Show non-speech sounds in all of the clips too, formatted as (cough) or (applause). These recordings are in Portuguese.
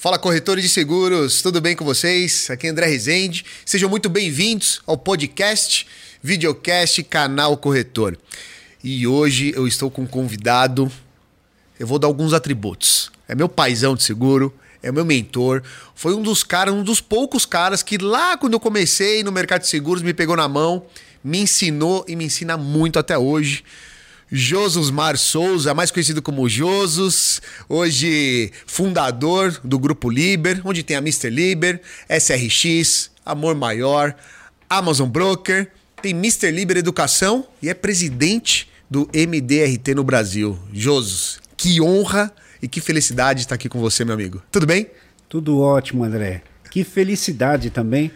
Fala corretores de seguros, tudo bem com vocês? Aqui é André Rezende. Sejam muito bem-vindos ao podcast, videocast, canal Corretor. E hoje eu estou com um convidado. Eu vou dar alguns atributos. É meu paizão de seguro, é meu mentor. Foi um dos caras, um dos poucos caras que lá quando eu comecei no mercado de seguros me pegou na mão, me ensinou e me ensina muito até hoje. Josus Mar Souza, mais conhecido como Josus, hoje fundador do Grupo Liber, onde tem a Mr. Liber, SRX, Amor Maior, Amazon Broker, tem Mr. Liber Educação e é presidente do MDRT no Brasil. Josus, que honra e que felicidade estar aqui com você, meu amigo. Tudo bem? Tudo ótimo, André. Que felicidade também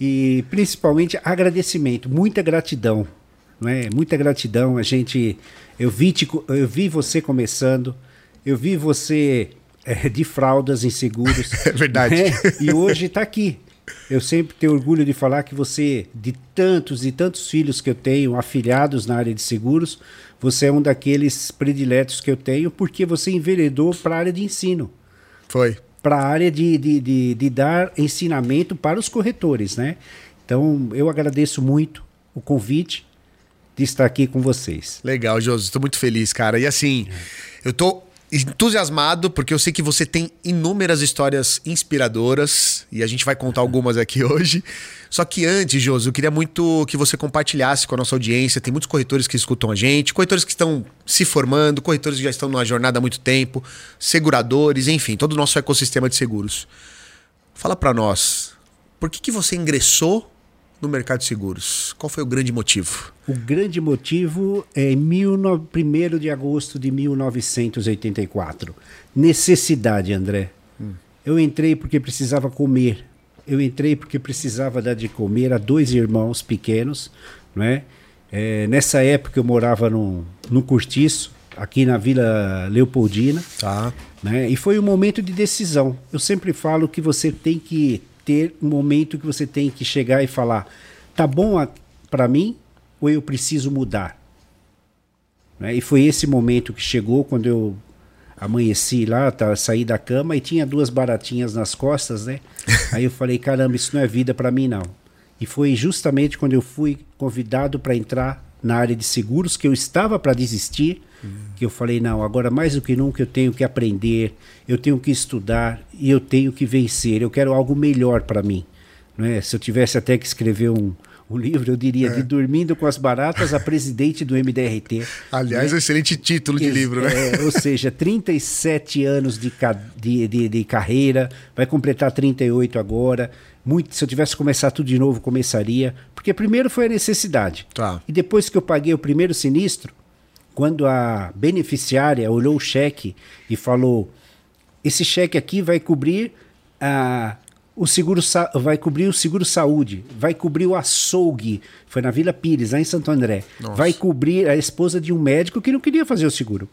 e principalmente agradecimento, muita gratidão não é? Muita gratidão. A gente, eu vi, te, eu vi você começando, eu vi você é, de fraldas inseguros. (laughs) É verdade. Né? E hoje está aqui. Eu sempre tenho orgulho de falar que você, de tantos e tantos filhos que eu tenho, afiliados na área de seguros, você é um daqueles prediletos que eu tenho, porque você enveredou para a área de ensino. Foi. Para a área de, de, de, de dar ensinamento para os corretores, né? Então, eu agradeço muito o convite de estar aqui com vocês. Legal, Josi, estou muito feliz, cara. E assim, eu estou entusiasmado porque eu sei que você tem inúmeras histórias inspiradoras e a gente vai contar (laughs) algumas aqui hoje. Só que antes, Josi, eu queria muito que você compartilhasse com a nossa audiência. Tem muitos corretores que escutam a gente, corretores que estão se formando, corretores que já estão numa jornada há muito tempo, seguradores, enfim, todo o nosso ecossistema de seguros. Fala para nós, por que, que você ingressou no mercado de seguros? Qual foi o grande motivo? O grande motivo é em 1 de agosto de 1984. Necessidade, André. Hum. Eu entrei porque precisava comer. Eu entrei porque precisava dar de comer a dois irmãos pequenos, não é? é nessa época eu morava no, no Cortiço, aqui na Vila Leopoldina. Tá. Né? E foi um momento de decisão. Eu sempre falo que você tem que ter um momento que você tem que chegar e falar: tá bom para mim ou eu preciso mudar? Né? E foi esse momento que chegou quando eu amanheci lá, tá, saí da cama e tinha duas baratinhas nas costas, né? (laughs) Aí eu falei: caramba, isso não é vida para mim não. E foi justamente quando eu fui convidado para entrar na área de seguros que eu estava para desistir que eu falei, não, agora mais do que nunca eu tenho que aprender, eu tenho que estudar e eu tenho que vencer, eu quero algo melhor para mim. Não é? Se eu tivesse até que escrever um, um livro, eu diria é. de Dormindo com as Baratas a presidente do MDRT. (laughs) Aliás, né? um excelente título de livro, né? É, ou seja, (laughs) 37 anos de, de, de, de, carreira, vai completar 38 agora. Muito, se eu tivesse que começar tudo de novo, começaria. Porque primeiro foi a necessidade. Tá. E depois que eu paguei o primeiro sinistro, quando a beneficiária olhou o cheque e falou: esse cheque aqui vai cobrir a o seguro vai cobrir o seguro saúde, vai cobrir o açougue, foi na Vila Pires, lá em Santo André. Nossa. Vai cobrir a esposa de um médico que não queria fazer o seguro.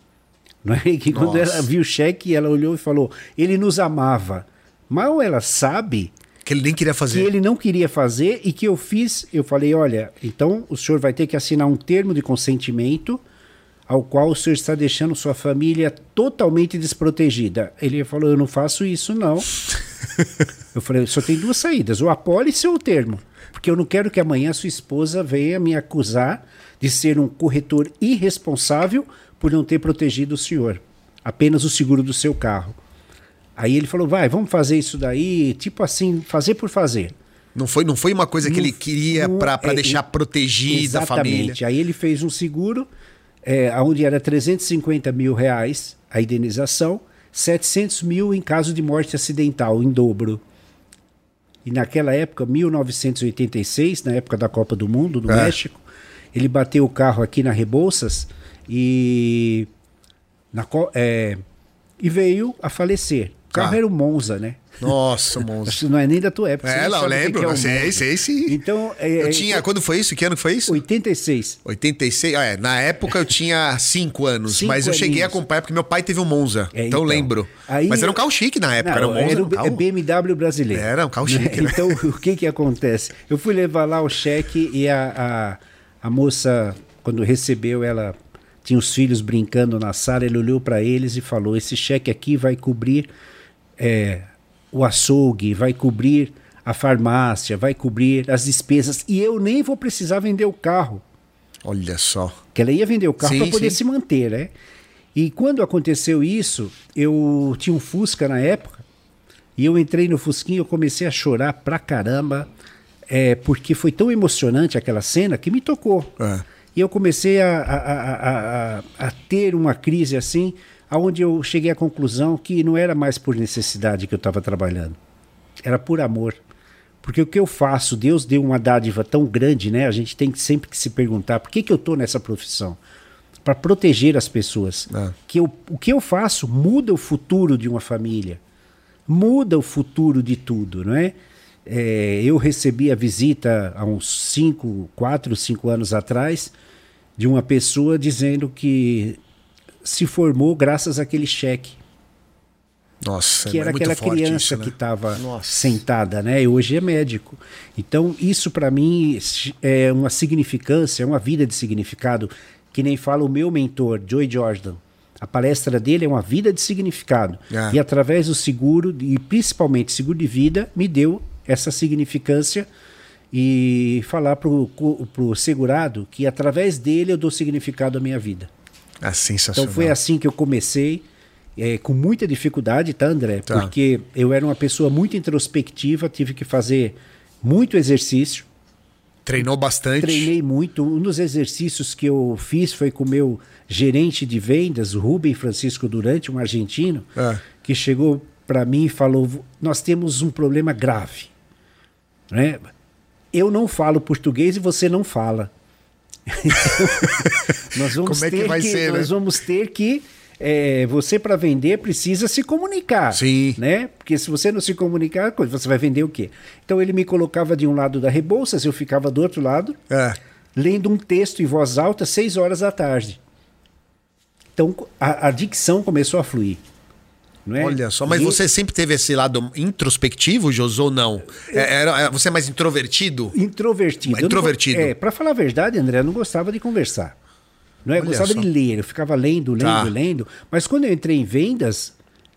Não é? Que quando ela viu o cheque, ela olhou e falou: ele nos amava. Mal ela sabe que ele nem queria fazer. Que ele não queria fazer e que eu fiz, eu falei: olha, então o senhor vai ter que assinar um termo de consentimento ao qual o senhor está deixando sua família totalmente desprotegida. Ele falou: Eu não faço isso, não. (laughs) eu falei: Só tem duas saídas, ou a pólice ou o termo. Porque eu não quero que amanhã sua esposa venha me acusar de ser um corretor irresponsável por não ter protegido o senhor. Apenas o seguro do seu carro. Aí ele falou: Vai, vamos fazer isso daí, tipo assim, fazer por fazer. Não foi, não foi uma coisa que ele queria para é, deixar protegida a família. Exatamente. Aí ele fez um seguro é, onde era 350 mil reais a indenização, 700 mil em caso de morte acidental, em dobro. E naquela época, 1986, na época da Copa do Mundo, no é. México, ele bateu o carro aqui na Rebouças e, na, é, e veio a falecer. O carro ah. era o Monza, né? Nossa, (laughs) monstro. Que não é nem da tua época. É, não, lembro. Que é sei, sei, sim. Então, é, eu é, tinha. É, quando foi isso? Que ano foi isso? 86. 86. Ah, é, na época eu tinha 5 anos, cinco mas eu aninhos. cheguei a acompanhar porque meu pai teve um Monza. É, então, então lembro. Aí, mas era um carro chique na época, não, era um Monza. Era um carro... BMW brasileiro. Era um carro chique. Né? Então, (laughs) o que que acontece? Eu fui levar lá o cheque e a, a, a moça, quando recebeu, ela tinha os filhos brincando na sala, ele olhou para eles e falou: Esse cheque aqui vai cobrir. É, o açougue, vai cobrir a farmácia, vai cobrir as despesas e eu nem vou precisar vender o carro. Olha só. Que ela ia vender o carro para poder sim. se manter, né? E quando aconteceu isso, eu tinha um Fusca na época, e eu entrei no Fusquinho, eu comecei a chorar pra caramba, é, porque foi tão emocionante aquela cena que me tocou. É. E eu comecei a, a, a, a ter uma crise assim, aonde eu cheguei à conclusão que não era mais por necessidade que eu estava trabalhando, era por amor. Porque o que eu faço, Deus deu uma dádiva tão grande, né? A gente tem que sempre que se perguntar por que, que eu estou nessa profissão? Para proteger as pessoas. É. Que eu, o que eu faço muda o futuro de uma família, muda o futuro de tudo, não é? É, eu recebi a visita há uns 5, 4, 5 anos atrás de uma pessoa dizendo que se formou graças àquele cheque Nossa, que é era muito aquela criança isso, né? que estava sentada, né? E hoje é médico. Então, isso para mim é uma significância, é uma vida de significado, que nem fala o meu mentor, Joy Jordan. A palestra dele é uma vida de significado. É. E através do seguro, e principalmente seguro de vida, me deu essa significância e falar para o segurado que através dele eu dou significado à minha vida. É sensacional. Então foi assim que eu comecei, é, com muita dificuldade, tá, André? Tá. Porque eu era uma pessoa muito introspectiva, tive que fazer muito exercício, Treinou bastante. treinei muito. Um dos exercícios que eu fiz foi com o meu gerente de vendas, o Rubem Francisco Durante, um argentino, É. que chegou para mim e falou: Nós temos um problema grave. Né? Eu não falo português e você não fala. Então, nós vamos Como é que ter vai ser, nós né? vamos ter que é, você para vender precisa se comunicar, Sim. né? Porque se você não se comunicar, você vai vender o quê? Então ele me colocava de um lado da Rebouças, eu ficava do outro lado, É. lendo um texto em voz alta, seis horas da tarde. Então a, a dicção começou a fluir. Não é? Olha só, mas E- você sempre teve esse lado introspectivo, José, ou não? É, era, é, você é mais introvertido? Introvertido. Não Introvertido. go- é, para falar a verdade, André, eu não gostava de conversar. Não é? Gostava só. de ler, eu ficava lendo, lendo, Tá. lendo. Mas quando eu entrei em vendas,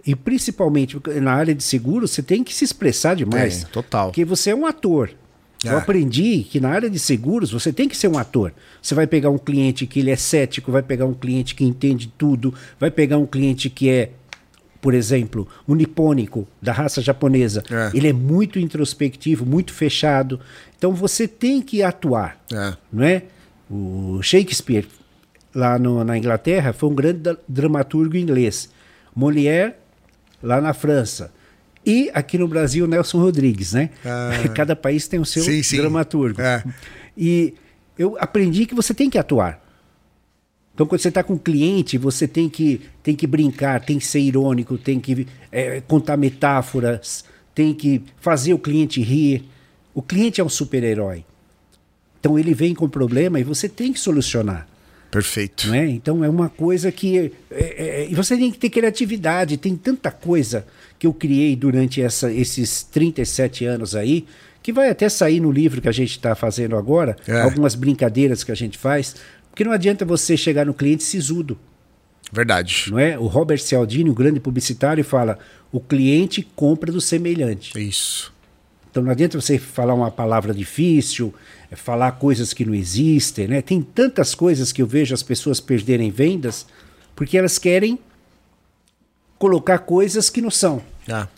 e principalmente na área de seguro, você tem que se expressar demais. Tem, total. Porque você é um ator. Eu É. aprendi que na área de seguros você tem que ser um ator. Você vai pegar um cliente que ele é cético, vai pegar um cliente que entende tudo, vai pegar um cliente que é, por exemplo, um nipônico da raça japonesa. É. Ele é muito introspectivo, muito fechado. Então você tem que atuar É. não é? O Shakespeare, lá no- na Inglaterra, foi um grande dramaturgo inglês. Molière, lá na França. E aqui no Brasil, Nelson Rodrigues, né? Ah. (laughs) Cada país tem o seu Sim, sim. dramaturgo. É. E eu aprendi que você tem que atuar. Então, quando você está com um cliente, você tem que, tem que brincar, tem que ser irônico, tem que eh, contar metáforas, tem que fazer o cliente rir. O cliente é um super-herói. Então, ele vem com problema e você tem que solucionar. Perfeito. Não é? Então, é uma coisa que. é, é, e você tem que ter criatividade. Tem tanta coisa que eu criei durante essa, esses 37 anos aí, que vai até sair no livro que a gente está fazendo agora, É. algumas brincadeiras que a gente faz. Porque não adianta você chegar no cliente sisudo. Verdade. Não é? O Robert Cialdini, o grande publicitário, fala: o cliente compra do semelhante. Isso. Então não adianta você falar uma palavra difícil, é, falar coisas que não existem, né? Tem tantas coisas que eu vejo as pessoas perderem vendas porque elas querem colocar coisas que não são, Ah.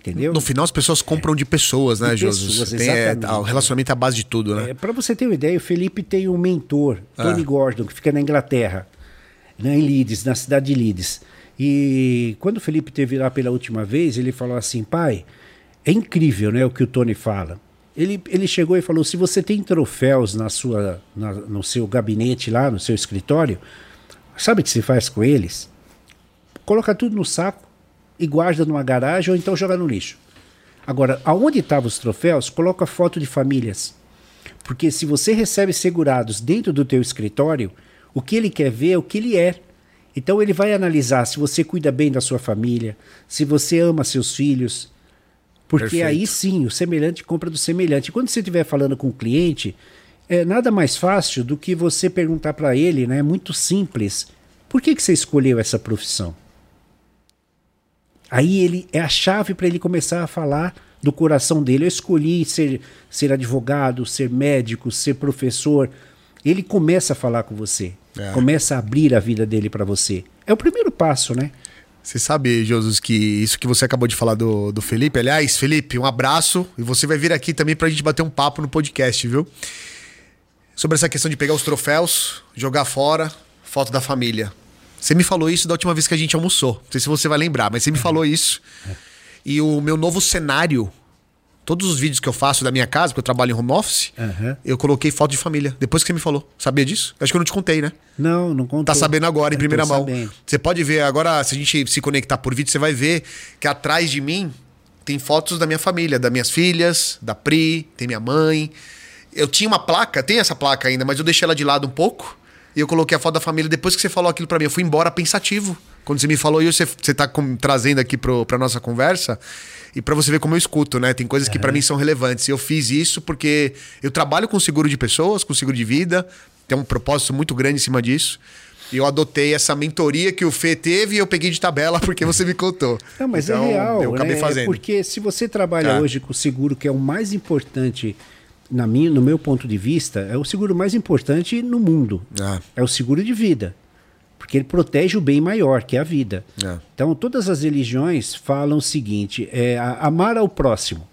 Entendeu? No final, as pessoas compram de pessoas, né, Tem, é, o relacionamento é a base de tudo, né? É, Para você ter uma ideia, o Felipe tem um mentor, Tony Gordon, que fica na Inglaterra, né, em Leeds, na cidade de Leeds. E quando o Felipe teve lá pela última vez, ele falou assim: pai, é incrível né, o que o Tony fala. Ele, ele chegou e falou: se você tem troféus na sua, na- no seu gabinete lá, no seu escritório, sabe o que se faz com eles? Coloca tudo no saco e guarda numa garagem ou então joga no lixo. Agora, aonde estavam os troféus, coloca foto de famílias. Porque se você recebe segurados dentro do teu escritório, o que ele quer ver é o que ele é. Então ele vai analisar se você cuida bem da sua família, se você ama seus filhos. Porque Perfeito. aí sim, o semelhante compra do semelhante. Quando você estiver falando com o cliente, é nada mais fácil do que você perguntar para ele, né? É muito simples. Por que, que você escolheu essa profissão? Aí ele é a chave para ele começar a falar do coração dele. Eu escolhi ser, ser advogado, ser médico, ser professor. Ele começa a falar com você, É. começa a abrir a vida dele para você. É o primeiro passo, né? Você sabe, Jesus, que isso que você acabou de falar do, do Felipe, aliás, Felipe, um abraço e você vai vir aqui também pra gente bater um papo no podcast, viu? Sobre essa questão de pegar os troféus, jogar fora, foto da família. Você me falou isso da última vez que a gente almoçou. Não sei se você vai lembrar, mas você me falou isso. E o meu novo cenário, todos os vídeos que eu faço da minha casa, porque eu trabalho em home office, Aham. eu coloquei foto de família. Depois que você me falou. Sabia disso? Acho que eu não te contei, né? Não, não contou. Tá sabendo agora, em Eu primeira mão. sabendo. Você pode ver agora, se a gente se conectar por vídeo, você vai ver que atrás de mim tem fotos da minha família, das minhas filhas, da Pri, tem minha mãe. Eu tinha uma placa, tem essa placa ainda, mas eu deixei ela de lado um pouco e eu coloquei a foto da família. Depois que você falou aquilo pra mim, eu fui embora pensativo. Quando você me falou isso, você, você tá com- trazendo aqui pro, pra nossa conversa. E pra você ver como eu escuto, né? Tem coisas que pra mim são relevantes. E eu fiz isso porque eu trabalho com seguro de pessoas, com seguro de vida. Tem um propósito muito grande em cima disso. E eu adotei essa mentoria que o Fê teve e eu peguei de tabela (laughs) porque você me contou. Não, mas Então, é real. Eu acabei né? fazendo. Porque se você trabalha Tá. hoje com o seguro, que é o mais importante, na minha, no meu ponto de vista, é o seguro mais importante no mundo. Ah. É o seguro de vida. Porque ele protege o bem maior, que é a vida. É. Então, todas as religiões falam o seguinte: é amar ao próximo.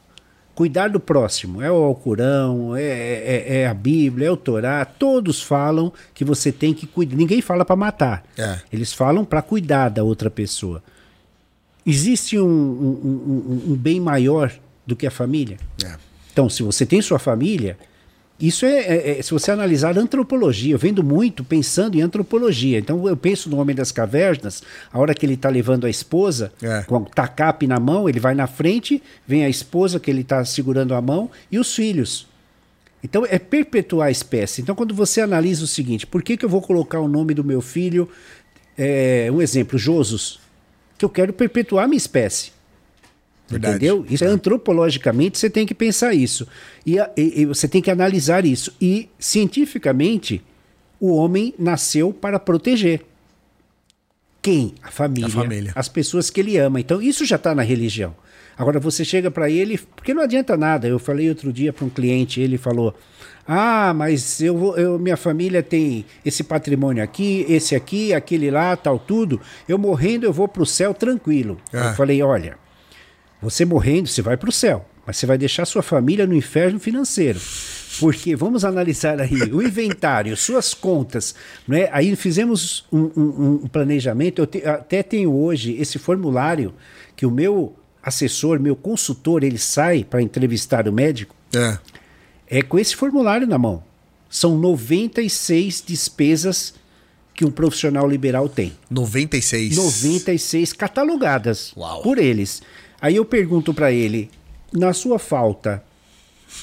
Cuidar do próximo. É o Alcorão, é, é- é a Bíblia, é o Torá. Todos falam que você tem que cuidar. Ninguém fala para matar. É. Eles falam para cuidar da outra pessoa. Existe um, um- um- um bem maior do que a família? É. Então, se você tem sua família, isso é, é- é- se você analisar antropologia, eu vendo muito pensando em antropologia. Então, eu penso no Homem das Cavernas, a hora que ele está levando a esposa, É. com o tacape na mão, ele vai na frente, vem a esposa que ele está segurando a mão e os filhos. Então, é perpetuar a espécie. Então, quando você analisa o seguinte, por que, que eu vou colocar o nome do meu filho, é, um exemplo, Josus? Que eu quero perpetuar a minha espécie. Verdade. Entendeu? Isso é antropologicamente você tem que pensar isso. E, e- e você tem que analisar isso. E cientificamente, o homem nasceu para proteger. Quem? A família, A família. As pessoas que ele ama. Então, isso já está na religião. Agora, você chega para ele, porque não adianta nada. Eu falei outro dia para um cliente, ele falou: Ah, mas eu, vou- eu minha família tem esse patrimônio aqui, esse aqui, aquele lá, tal, tudo. Eu morrendo, eu vou para o céu tranquilo. Ah. Eu falei: Olha, você morrendo, você vai para o céu, mas você vai deixar sua família no inferno financeiro. Porque vamos analisar aí o inventário, suas contas. Né? Aí fizemos um, um- um planejamento. Eu te- até tenho hoje esse formulário que o meu assessor, meu consultor, ele sai para entrevistar o médico. É. É com esse formulário na mão. São 96 despesas que um profissional liberal tem. 96. 96 catalogadas Uau. por eles. Aí eu pergunto para ele, na sua falta,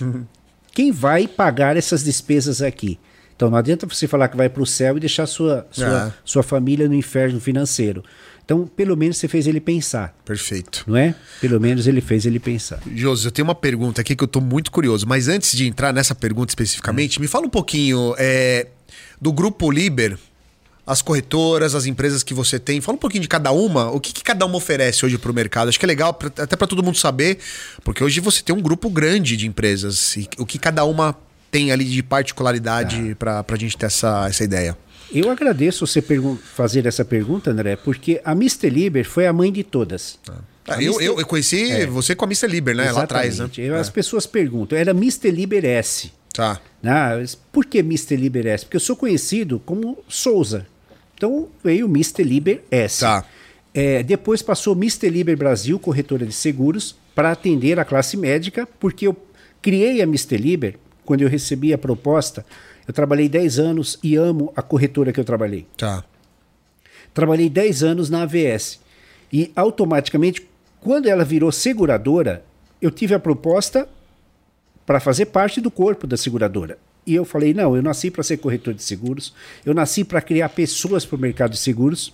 (laughs) quem vai pagar essas despesas aqui? Então não adianta você falar que vai para o céu e deixar sua, sua, É. sua família no inferno financeiro. Então, pelo menos você fez ele pensar, Perfeito. não é? Pelo menos ele fez ele pensar. Josi, eu tenho uma pergunta aqui que eu tô muito curioso, mas antes de entrar nessa pergunta especificamente, me fala um pouquinho é, do Grupo Liber, as corretoras, as empresas que você tem. Fala um pouquinho de cada uma, o que, que cada uma oferece hoje pro mercado. Acho que é legal pra- até para todo mundo saber, porque hoje você tem um grupo grande de empresas e o que cada uma tem ali de particularidade pra para a gente ter essa, essa ideia. Eu agradeço você fazer essa pergunta, André, porque a Mr. Liber foi a mãe de todas. Ah, eu, Mr. eu, conheci você com a Mr. Liber, né? Lá atrás, né? Exatamente. Eu- As pessoas perguntam, era Mr. Liber S. Tá. Ah, por que Mr. Liber S? Porque eu sou conhecido como Souza. Então veio Mr. Liber S. Tá. É, depois passou Mr. Liber Brasil, corretora de seguros, para atender a classe médica, porque eu criei a Mr. Liber quando eu recebi a proposta. Eu trabalhei 10 anos e amo a corretora que eu trabalhei. Tá. Trabalhei 10 anos na AVS. E automaticamente, quando ela virou seguradora, eu tive a proposta para fazer parte do corpo da seguradora. E eu falei: não, eu nasci para ser corretor de seguros, eu nasci para criar pessoas para o mercado de seguros.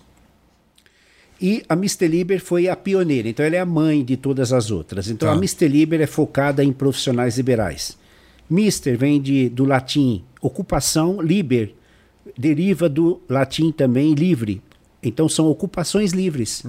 E a Mr. Liber foi a pioneira, então ela é a mãe de todas as outras. Então Tá. a Mr. Liber é focada em profissionais liberais. Mister vem de, do latim ocupação, liber, deriva do latim também livre. Então são ocupações livres.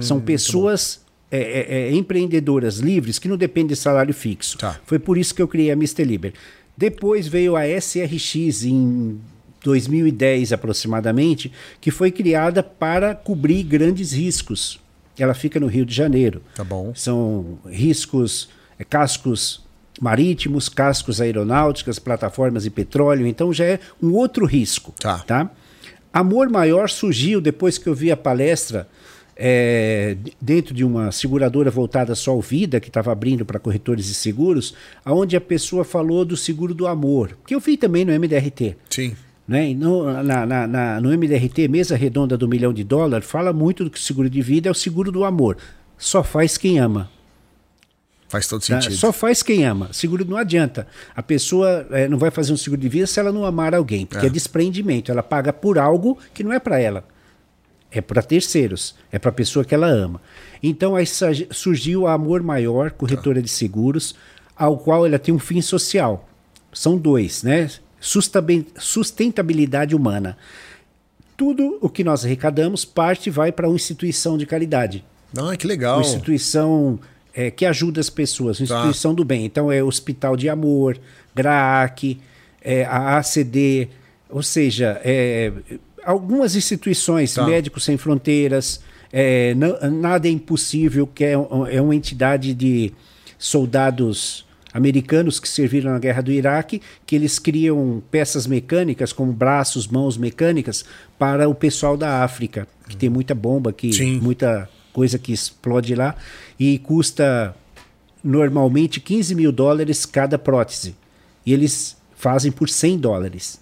são pessoas é, é, é, empreendedoras livres que não dependem de salário fixo. Tá. Foi por isso que eu criei a Mr. Liber. Depois veio a SRX em 2010 aproximadamente, que foi criada para cobrir grandes riscos. Ela fica no Rio de Janeiro. Tá bom. São riscos, é, cascos marítimos, cascos aeronáuticas, plataformas de petróleo, então já é um outro risco. Tá. tá? Amor Maior surgiu depois que eu vi a palestra é, dentro de uma seguradora voltada só ao vida, que estava abrindo para corretores de seguros, onde a pessoa falou do seguro do amor, que eu vi também no MDRT. Sim. Né? E no, na, na, na, no MDRT, mesa redonda do milhão de dólares, fala muito do que o seguro de vida é o seguro do amor. Só faz quem ama. Faz todo Tá? sentido. Só faz quem ama. Seguro não adianta. A pessoa é, não vai fazer um seguro de vida se ela não amar alguém, porque é, É. desprendimento. Ela paga por algo que não é para ela. É para terceiros. É para a pessoa que ela ama. Então aí surgiu a Amor Maior, corretora de seguros, ao qual ela tem um fim social. São dois, né? Sustentabilidade humana. Tudo o que nós arrecadamos parte e vai para uma instituição de caridade Ah, que legal. uma instituição é, que ajuda as pessoas, uma Tá. instituição do bem. Então é Hospital de Amor, GRAAC, é, a ACD, ou seja, é, algumas instituições, Tá. Médicos Sem Fronteiras, é, Não- Nada é Impossível, que é, é uma entidade de soldados americanos que serviram na guerra do Iraque, que eles criam peças mecânicas, como braços, mãos mecânicas, para o pessoal da África, que tem muita bomba, que Sim. muita coisa que explode lá, e custa normalmente 15 mil dólares cada prótese. E eles fazem por 100 dólares.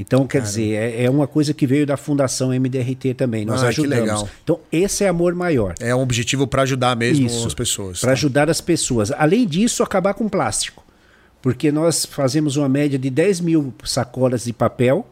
Então, quer dizer, é, é uma coisa que veio da Fundação MDRT também. Nós Ah, que ajudamos. legal. Então, esse é amor maior. É um objetivo para ajudar mesmo Isso, as pessoas. Para ajudar as pessoas. Além disso, acabar com plástico. Porque nós fazemos uma média de 10 mil sacolas de papel,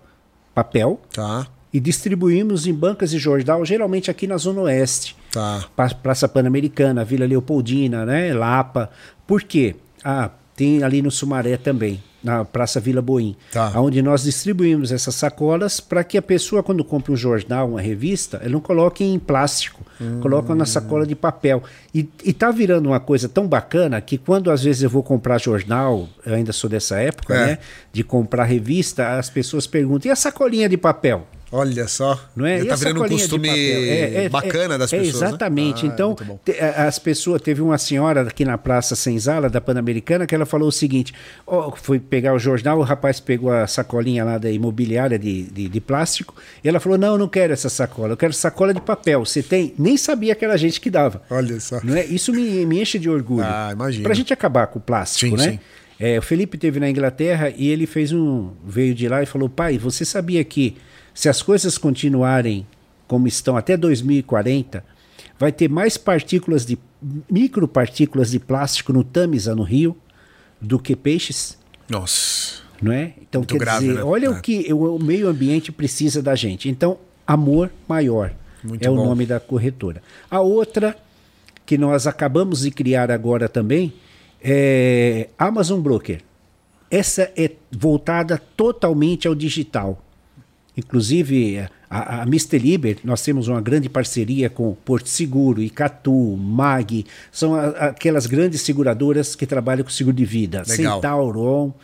papel, Tá, e distribuímos em bancas de jornal, geralmente aqui na Zona Oeste. tá. Praça Pan-Americana, Vila Leopoldina, né? Lapa. Por quê? Ah, tem ali no Sumaré também, na Praça Vila Boim, Tá. onde nós distribuímos essas sacolas para que a pessoa, quando compra um jornal, uma revista, ela não coloque em plástico, coloca na sacola de papel. E, e tá virando uma coisa tão bacana que quando às vezes eu vou comprar jornal, eu ainda sou dessa época, É. né? De comprar revista, as pessoas perguntam, e a sacolinha de papel? Olha só. Não é? E tá a virando um costume papel? É, é, bacana é, das é, pessoas. né? Exatamente. Ah, então, a- as pessoas. Teve uma senhora aqui na Praça Senzala, da Pan-Americana, que ela falou o seguinte: ó, foi pegar o jornal, o rapaz pegou a sacolinha lá da imobiliária de, de, de plástico, e ela falou: não, eu não quero essa sacola, eu quero sacola de papel. Você tem? Nem sabia que era a gente que dava. Olha só. Não é? Isso me, me enche de orgulho. Ah, imagino. Pra gente acabar com o plástico, Sim, né? sim. É, o Felipe teve na Inglaterra e ele fez um. veio de lá e falou: pai, você sabia que se as coisas continuarem como estão até 2040, vai ter mais partículas de. micropartículas de plástico no Tamisa, no Rio, do que peixes? Nossa. Não é? Então, Muito quer grave, dizer, né? olha É. o que o, o meio ambiente precisa da gente. Então, amor maior Muito é o bom. nome da corretora. A outra, que nós acabamos de criar agora também, é Amazon Broker. Essa é voltada totalmente ao digital. Inclusive, a, a Mr. Liber, nós temos uma grande parceria com Porto Seguro, Icatu, MAG, são a- aquelas grandes seguradoras que trabalham com seguro de vida. Legal. Centauron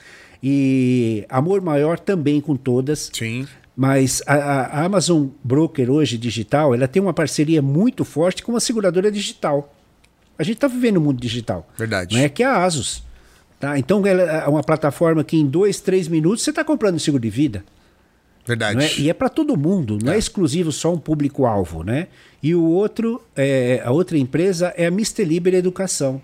e Amor Maior também com todas. Sim. Mas a, a Amazon Broker hoje digital, ela tem uma parceria muito forte com uma seguradora digital. A gente está vivendo no mundo digital. Verdade. Não é que é a Asus. Tá? Então ela é uma plataforma que em dois, três minutos você está comprando seguro de vida. Verdade. É? E é para todo mundo, não é. exclusivo só um público-alvo. Né? E o outro, é, a outra empresa é a Mr. Liber Educação,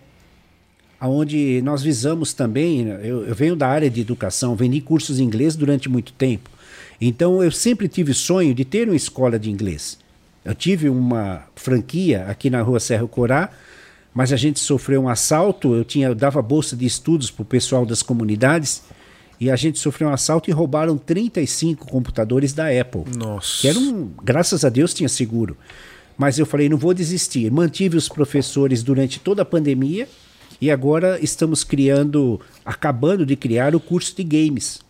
onde nós visamos também, eu, eu venho da área de educação, vendi cursos em inglês durante muito tempo. Então eu sempre tive sonho de ter uma escola de inglês. Eu tive uma franquia aqui na rua Serra Corá, mas a gente sofreu um assalto, eu tinha eu dava bolsa de estudos para o pessoal das comunidades, e a gente sofreu um assalto e roubaram 35 computadores da Apple. Nossa. Que era um, graças a Deus tinha seguro. Mas eu falei, não vou desistir. Mantive os professores durante toda a pandemia e agora estamos criando, acabando de criar o curso de games.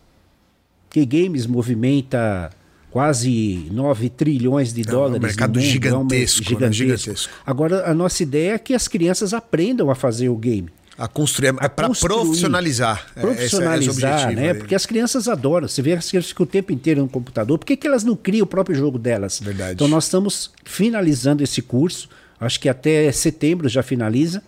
Que games movimenta quase 9 trilhões de É um dólares. mercado no mundo, gigantesco, né? Gigantesco. Agora, a nossa ideia é que as crianças aprendam a fazer o game. A construir, é para construir. profissionalizar. É, esse é- é Profissionalizar, objetivo né? Porque as crianças adoram. Você vê as crianças ficam o tempo inteiro no computador. Por que, que elas não criam o próprio jogo delas? Verdade. Então nós estamos finalizando esse curso. Acho que até setembro já finaliza.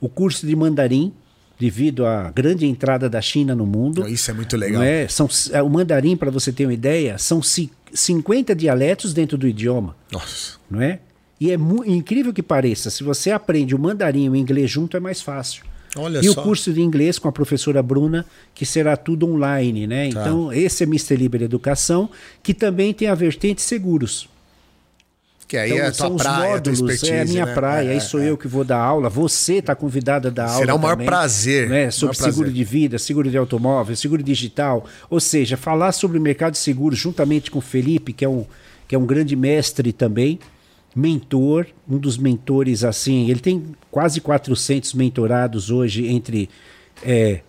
O curso de mandarim, devido à grande entrada da China no mundo. Isso é muito legal. É? São, o mandarim, para você ter uma ideia, são ci- 50 dialetos dentro do idioma Nossa. não é? E é incrível que pareça, se você aprende o mandarim e o inglês junto é mais fácil. Olha e só. o curso de inglês com a professora Bruna, que será tudo online, né? Tá. Então, esse é Mr. Liber Educação, que também tem a vertente seguros. Que aí Então, é a tua praia, a módulos, expertise. é a minha né? praia, É, aí sou é. eu que vou dar aula, você está convidado a dar aula. Será o maior também, prazer, Né? maior Sobre prazer. seguro de vida, seguro de automóvel, seguro digital. Ou seja, falar sobre o mercado de seguros juntamente com o Felipe, que é um, que é um grande mestre também, mentor, um dos mentores assim. Ele tem quase 400 mentorados hoje entre é,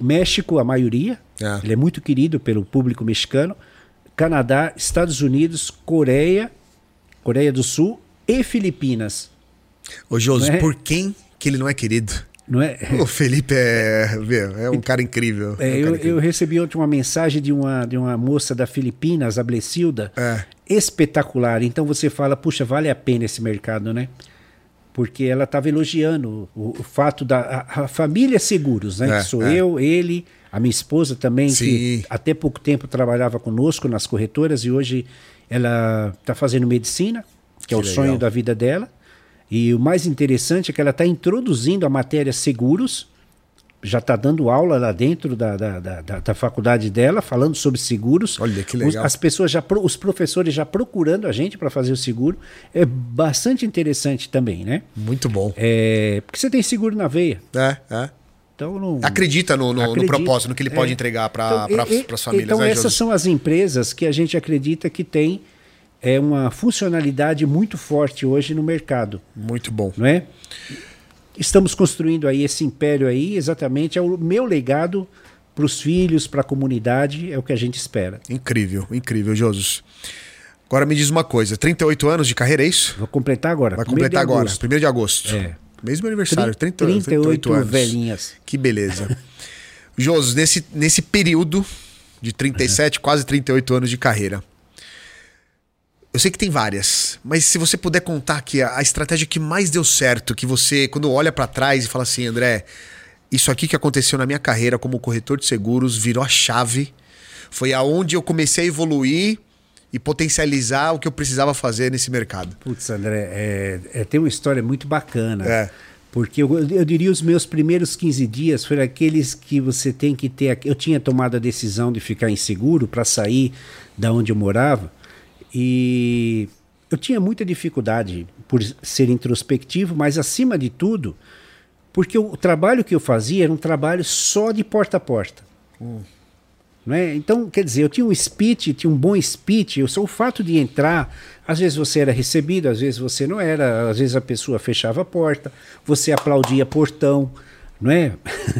México, a maioria. É. Ele é muito querido pelo público mexicano. Canadá, Estados Unidos, Coreia, Coreia do Sul e Filipinas. Ô, Josi, é? por quem que ele não é querido? Não é? (laughs) O Felipe é, é um cara incrível. É, É um eu, cara incrível. eu recebi ontem uma mensagem de uma, de uma moça da Filipinas, a Blecilda, É. espetacular. Então você fala, puxa, vale a pena esse mercado, né? Porque ela estava elogiando o, o fato da a, a família Seguros, né? É, que sou é. eu, ele, a minha esposa também, Sim. que até pouco tempo trabalhava conosco nas corretoras e hoje ela está fazendo medicina, que é Que o legal. sonho da vida dela. E o mais interessante é que ela está introduzindo a matéria seguros já está dando aula lá dentro da, da, da, da- da faculdade dela, falando sobre seguros. Olha, que legal. as pessoas já, os professores já procurando a gente para fazer o seguro. É bastante interessante também, né? Muito bom. É, porque você tem seguro na veia. É, é. Então não. Acredita no, no, no propósito, no que ele pode É. entregar para Então, e- as famílias. Então, né, essas são as empresas que a gente acredita que tem é, uma funcionalidade muito forte hoje no mercado. Muito bom. não é? Estamos construindo aí esse império aí, exatamente, é o meu legado para os filhos, para a comunidade, é o que a gente espera. Incrível, incrível, Josus. Agora me diz uma coisa: 38 anos de carreira, é isso? Vou completar agora. Vai completar agora, agosto. 1 de agosto. É. Mesmo aniversário, 30, 38, 38 anos. velhinhas. Que beleza. (laughs) Josus, nesse, nesse período de 37, quase 38 anos de carreira. Eu sei que tem várias, mas se você puder contar aqui a, a estratégia que mais deu certo, que você, quando olha pra trás e fala assim, André, isso aqui que aconteceu na minha carreira como corretor de seguros virou a chave. Foi aonde eu comecei a evoluir e potencializar o que eu precisava fazer nesse mercado. Putz, André, é, é, tem uma história muito bacana. É. Porque eu, eu diria os meus primeiros 15 dias foram aqueles que você tem que ter. Eu tinha tomado a decisão de ficar inseguro para sair da onde eu morava. E eu tinha muita dificuldade por ser introspectivo, mas acima de tudo, porque o trabalho que eu fazia era um trabalho só de porta a porta. Não é? Então, quer dizer, eu tinha um speech, tinha um bom speech, eu só o fato de entrar, às vezes você era recebido, às vezes você não era, às vezes a pessoa fechava a porta, você aplaudia portão, não é?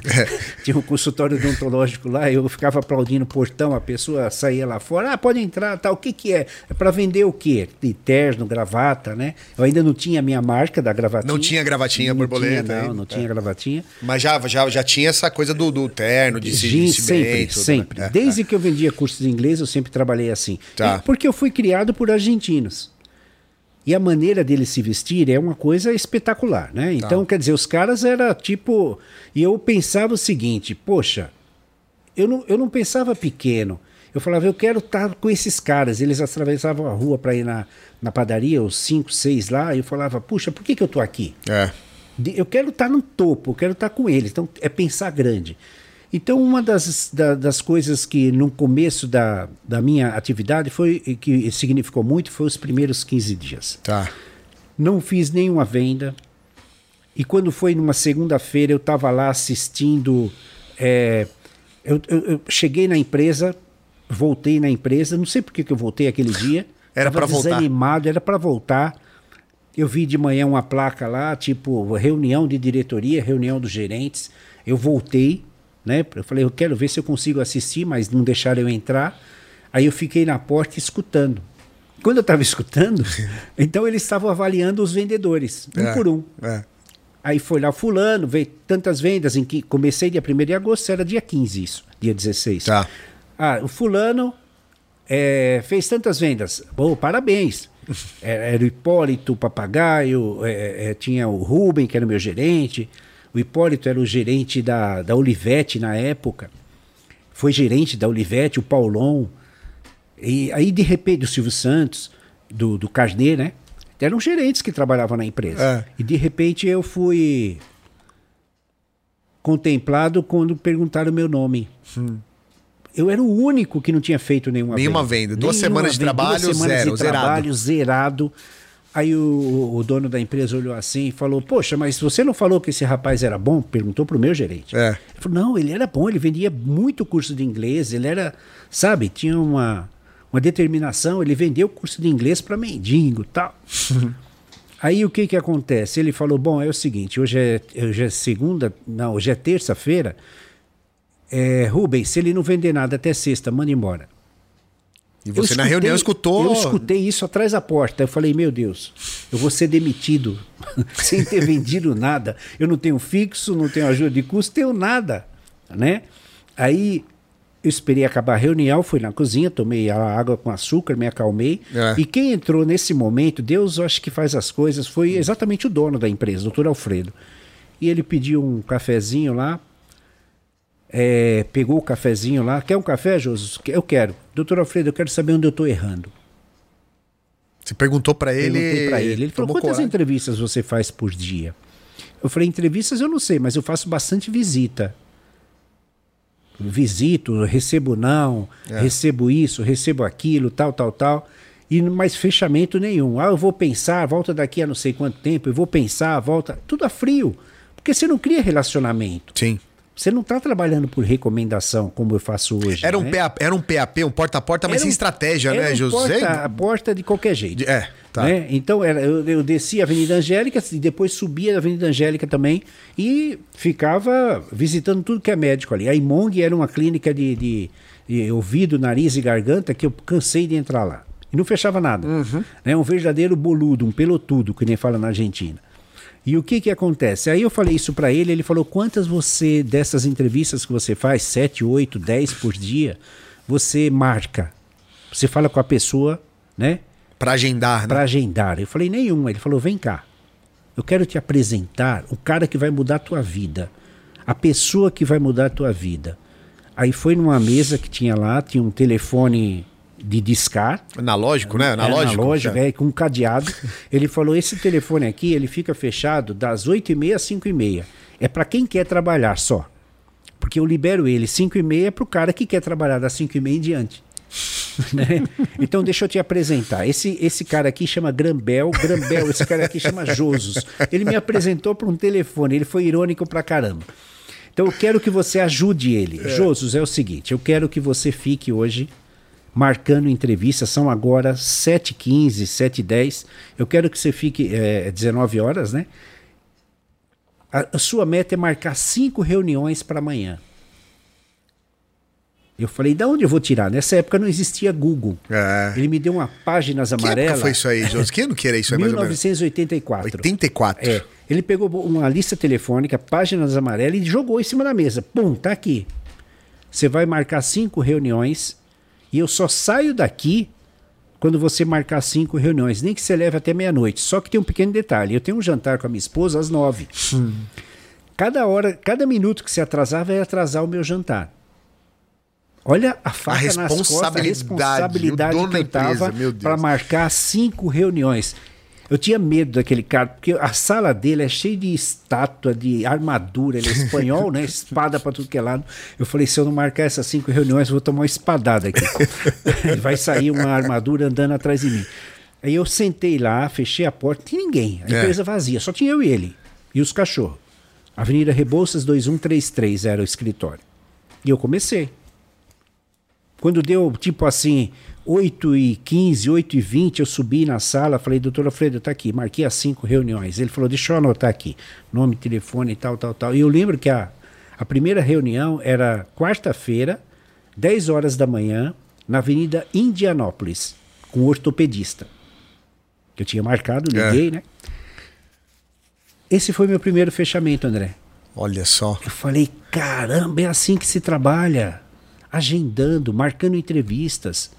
(laughs) tinha um consultório odontológico lá, eu ficava aplaudindo portão, a pessoa saía lá fora, ah, pode entrar, tal, o que que é? É para vender o quê? De terno, gravata, né? Eu ainda não tinha a minha marca da gravatinha. Não tinha gravatinha Não borboleta tinha, não, aí. não É. tinha gravatinha. Mas já, já, já tinha essa coisa do, do terno, de se de bem, sempre, né? sempre. É, Desde que eu vendia cursos de inglês, eu sempre trabalhei assim. Tá. E porque eu fui criado por argentinos. E a maneira deles se vestir é uma coisa espetacular, Tá. né? Então, quer dizer, os caras era tipo. E eu pensava o seguinte: poxa, eu não, eu não pensava pequeno. Eu falava, eu quero estar com esses caras. Eles atravessavam a rua para ir na, na padaria, os cinco, seis lá. E eu falava, puxa, por que, que eu tô aqui? É. Eu quero estar no topo, eu quero estar com eles. Então, é pensar grande. Então, uma das, da- das coisas que no começo da, da minha atividade foi que significou muito foi os primeiros 15 dias. Tá. Não fiz nenhuma venda. E quando foi numa segunda-feira, eu estava lá assistindo. é, eu, eu- eu cheguei na empresa, voltei na empresa, não sei por que eu voltei aquele dia. (laughs) Era pra voltar. desanimado, era para voltar. Eu vi de manhã uma placa lá, tipo, reunião de diretoria, reunião dos gerentes. Eu voltei, né? Eu falei, eu quero ver se eu consigo assistir, mas não deixaram eu entrar. Aí eu fiquei na porta escutando. Quando eu estava escutando, (laughs) então eles estavam avaliando os vendedores, um É, por um. é. Aí foi lá, fulano, veio tantas vendas, em que comecei dia 1 de agosto, era dia 15 isso, dia 16. Tá. Ah, o fulano é, fez tantas vendas. Bom, parabéns. Era, (laughs) era o Hipólito, o Papagaio, é, é, tinha o Rubem, que era o meu gerente. O Hipólito era o gerente da, da Olivete na época. Foi gerente da Olivete, o Paulon. E aí, de repente, o Silvio Santos, do, do Carnê, né? Eram gerentes que trabalhavam na empresa. É. E de repente eu fui contemplado quando perguntaram o meu nome. Eu era o único que não tinha feito nenhuma, Nenhuma venda. Duas semanas de venda, trabalho, duas semanas zero, de zerado. trabalho, zerado. Aí o, o dono da empresa olhou assim e falou: Poxa, mas você não falou que esse rapaz era bom? Perguntou pro meu gerente. É. Ele falou: Não, ele era bom, ele vendia muito curso de inglês, ele era, sabe, tinha uma, uma determinação, ele vendeu o curso de inglês para mendigo tal. (laughs) Aí o que que acontece? Ele falou: Bom, é o seguinte, hoje é, hoje é segunda, não, hoje é terça-feira. É, Rubens, se ele não vender nada até sexta, manda embora. E você na escutei- reunião escutou. Eu escutei isso atrás da porta. Eu falei, meu Deus, eu vou ser demitido (laughs) sem ter vendido nada. Eu não tenho fixo, não tenho ajuda de custo, tenho nada, né? Aí eu esperei acabar a reunião, fui na cozinha, tomei a água com açúcar, me acalmei. É. E quem entrou nesse momento, Deus eu acho que faz as coisas, foi exatamente o dono da empresa, o doutor Alfredo. E ele pediu um cafezinho lá, é, pegou o cafezinho lá. Quer um café, Josus? Eu quero. Doutor Alfredo, eu quero saber onde eu estou errando. Você perguntou pra ele. Perguntei para ele. Ele falou: quantas coragem. entrevistas você faz por dia? Eu falei: entrevistas eu não sei, mas eu faço bastante visita. Visito, recebo não, É. recebo isso, recebo aquilo, tal, tal, tal. E mais fechamento nenhum. Ah, eu vou pensar, volta daqui a não sei quanto tempo, eu vou pensar, volta. Tudo a frio. Porque você não cria relacionamento. Sim. Você não está trabalhando por recomendação, como eu faço hoje. Era um, né? PAP, era um PAP, um porta a porta, mas sem estratégia, era né, um José? Porta, a porta de qualquer jeito. É, tá. né? Então era, eu, eu descia a Avenida Angélica e depois subia a Avenida Angélica também e ficava visitando tudo que é médico ali. A Imong era uma clínica de, de- de ouvido, nariz e garganta que eu cansei de entrar lá. E não fechava nada. Uhum. Né? Um verdadeiro boludo, um pelotudo, que nem fala na Argentina. E o que que acontece? Aí eu falei isso para ele, ele falou: quantas você, dessas entrevistas que você faz, 7, 8, 10 por dia, você marca? Você fala com a pessoa, né? Pra agendar, né? para agendar. Eu falei, nenhuma. Ele falou, vem cá. Eu quero te apresentar o cara que vai mudar a tua vida. A pessoa que vai mudar a tua vida. Aí foi numa mesa que tinha lá, tinha um telefone de discar. Analógico, né? Era Analógico. analógico, É. é, com um cadeado. Ele falou, esse telefone aqui, ele fica fechado das 8h30 às 5h30. É para quem quer trabalhar só. Porque eu libero ele 5h30 para o cara que quer trabalhar das 5h30 em diante. (laughs) né? Então deixa eu te apresentar. Esse, esse cara aqui chama Grambel, Grambel, esse cara aqui chama Josus. Ele me apresentou por um telefone, ele foi irônico pra caramba. Então eu quero que você ajude ele. Josus, é o seguinte, eu quero que você fique hoje marcando entrevistas, são agora 7h15, 7h10. Eu quero que você fique é, 19 horas, né? A, a sua meta é marcar cinco reuniões para amanhã. Eu falei, da onde eu vou tirar? Nessa época não existia Google. É. Ele me deu uma páginas Que amarelas. foi isso aí, José? Que ano que era isso aí, mais ou menos? 1984. 84. É. Ele pegou uma lista telefônica, páginas amarelas e jogou em cima da mesa. Pum, tá aqui. Você vai marcar cinco reuniões e eu só saio daqui quando você marcar cinco reuniões, nem que você leve até meia-noite. Só que tem um pequeno detalhe: eu tenho um jantar com a minha esposa às nove. Cada hora, cada minuto que você atrasar vai atrasar o meu jantar. Olha a faca nas costas, a responsabilidade, responsabilidade que eu tava para marcar cinco reuniões. Eu tinha medo daquele cara, porque a sala dele é cheia de estátua, de armadura, ele é espanhol, né? (laughs) Espada para tudo que é lado. Eu falei, se eu não marcar essas cinco reuniões, eu vou tomar uma espadada aqui. (laughs) Vai sair uma armadura andando atrás de mim. Aí eu sentei lá, fechei a porta, não tinha ninguém. A É. empresa vazia, só tinha eu e ele. E os cachorros. Avenida Rebouças 2133 era o escritório. E eu comecei. Quando deu, tipo assim, 8 e 15, 8 e 20, eu subi na sala, falei, doutor Alfredo, tá aqui, marquei as cinco reuniões. Ele falou, deixa eu anotar aqui, nome, telefone e tal, tal, tal. E eu lembro que a, a primeira reunião era quarta-feira, 10 horas da manhã, na Avenida Indianópolis, com um ortopedista. Que eu tinha marcado, liguei, né? Esse foi meu primeiro fechamento, André. Olha só. Eu falei, caramba, é assim que se trabalha. Agendando, marcando entrevistas.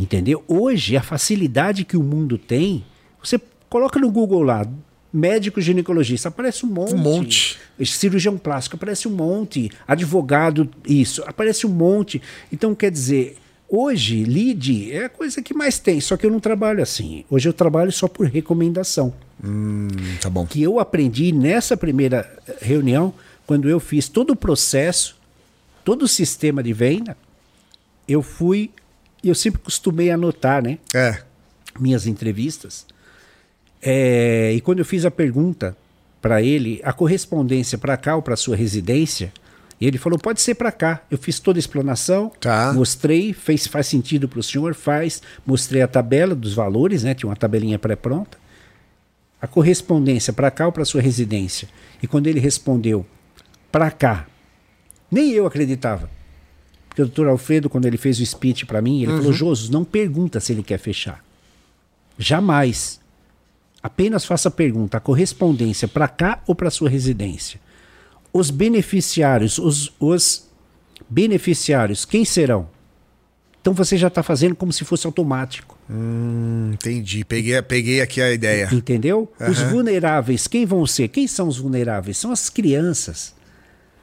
Entendeu? Hoje, a facilidade que o mundo tem, você coloca no Google lá, médico ginecologista, aparece um monte. Um monte. Cirurgião plástico, aparece um monte. Advogado, isso, aparece um monte. Então, quer dizer, hoje, lead é a coisa que mais tem, só que eu não trabalho assim. Hoje eu trabalho só por recomendação. Hum, tá bom. Que eu aprendi nessa primeira reunião, quando eu fiz todo o processo, todo o sistema de venda, eu fui, eu sempre costumei anotar, né? É. Minhas entrevistas. É, e quando eu fiz a pergunta para ele, a correspondência para cá ou para sua residência, ele falou: pode ser para cá. Eu fiz toda a explanação, Tá. mostrei, fez, faz sentido para o senhor, faz, mostrei a tabela dos valores, né? Tinha uma tabelinha pré-pronta. A correspondência para cá ou para sua residência. E quando ele respondeu para cá, nem eu acreditava. O doutor Alfredo, quando ele fez o speech para mim, ele falou: Josos, não pergunta se ele quer fechar. Jamais. Apenas faça a pergunta: a correspondência para cá ou para sua residência? Os beneficiários, os, os beneficiários, quem serão? Então você já está fazendo como se fosse automático. Hum, entendi. Peguei, peguei aqui a ideia. Entendeu? Os vulneráveis, quem vão ser? Quem são os vulneráveis? São as crianças.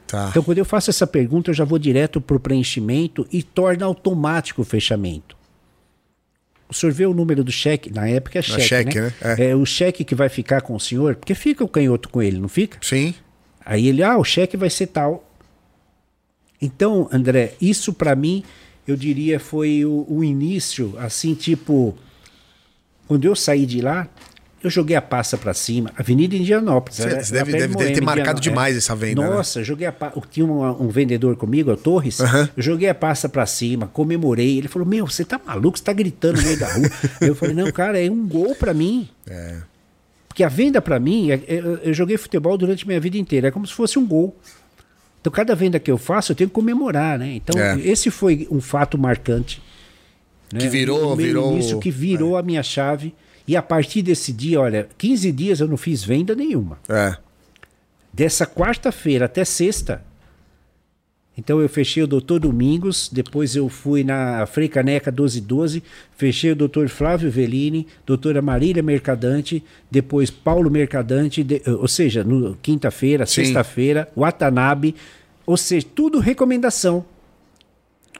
Tá. Então, quando eu faço essa pergunta, eu já vou direto para o preenchimento e torna automático o fechamento. O senhor vê o número do cheque, na época é cheque, cheque, né? né? É. É, o cheque que vai ficar com o senhor, porque fica o canhoto com ele, não fica? Sim. Aí ele, ah, o cheque vai ser tal. Então, André, isso para mim, eu diria, foi o, o início, assim, tipo, quando eu saí de lá, eu joguei a pasta para cima, Avenida Indianópolis. Você era- deve- deve- de deve ter marcado demais é. essa venda, né? Nossa, joguei a pasta. Tinha um, um vendedor comigo, o Torres. Eu joguei a pasta para cima, comemorei. Ele falou: Meu, você tá maluco? Você tá gritando no meio da rua. (laughs) eu falei: Não, cara, é um gol para mim. É. Porque a venda para mim, é- é- eu, eu joguei futebol durante minha vida inteira, é como se fosse um gol. Então cada venda que eu faço, eu tenho que comemorar, né? Então É. esse foi um fato marcante. né? Que virou- virou- início que virou a minha chave. E a partir desse dia, olha, 15 dias eu não fiz venda nenhuma. É. Dessa quarta-feira até sexta. Então eu fechei o Doutor Domingos, depois eu fui na Frei Caneca 1212, fechei o Doutor Flávio Velini, doutora Marília Mercadante, depois Paulo Mercadante, de- ou seja, no quinta-feira, sexta-feira, Watanabe, ou seja, tudo recomendação,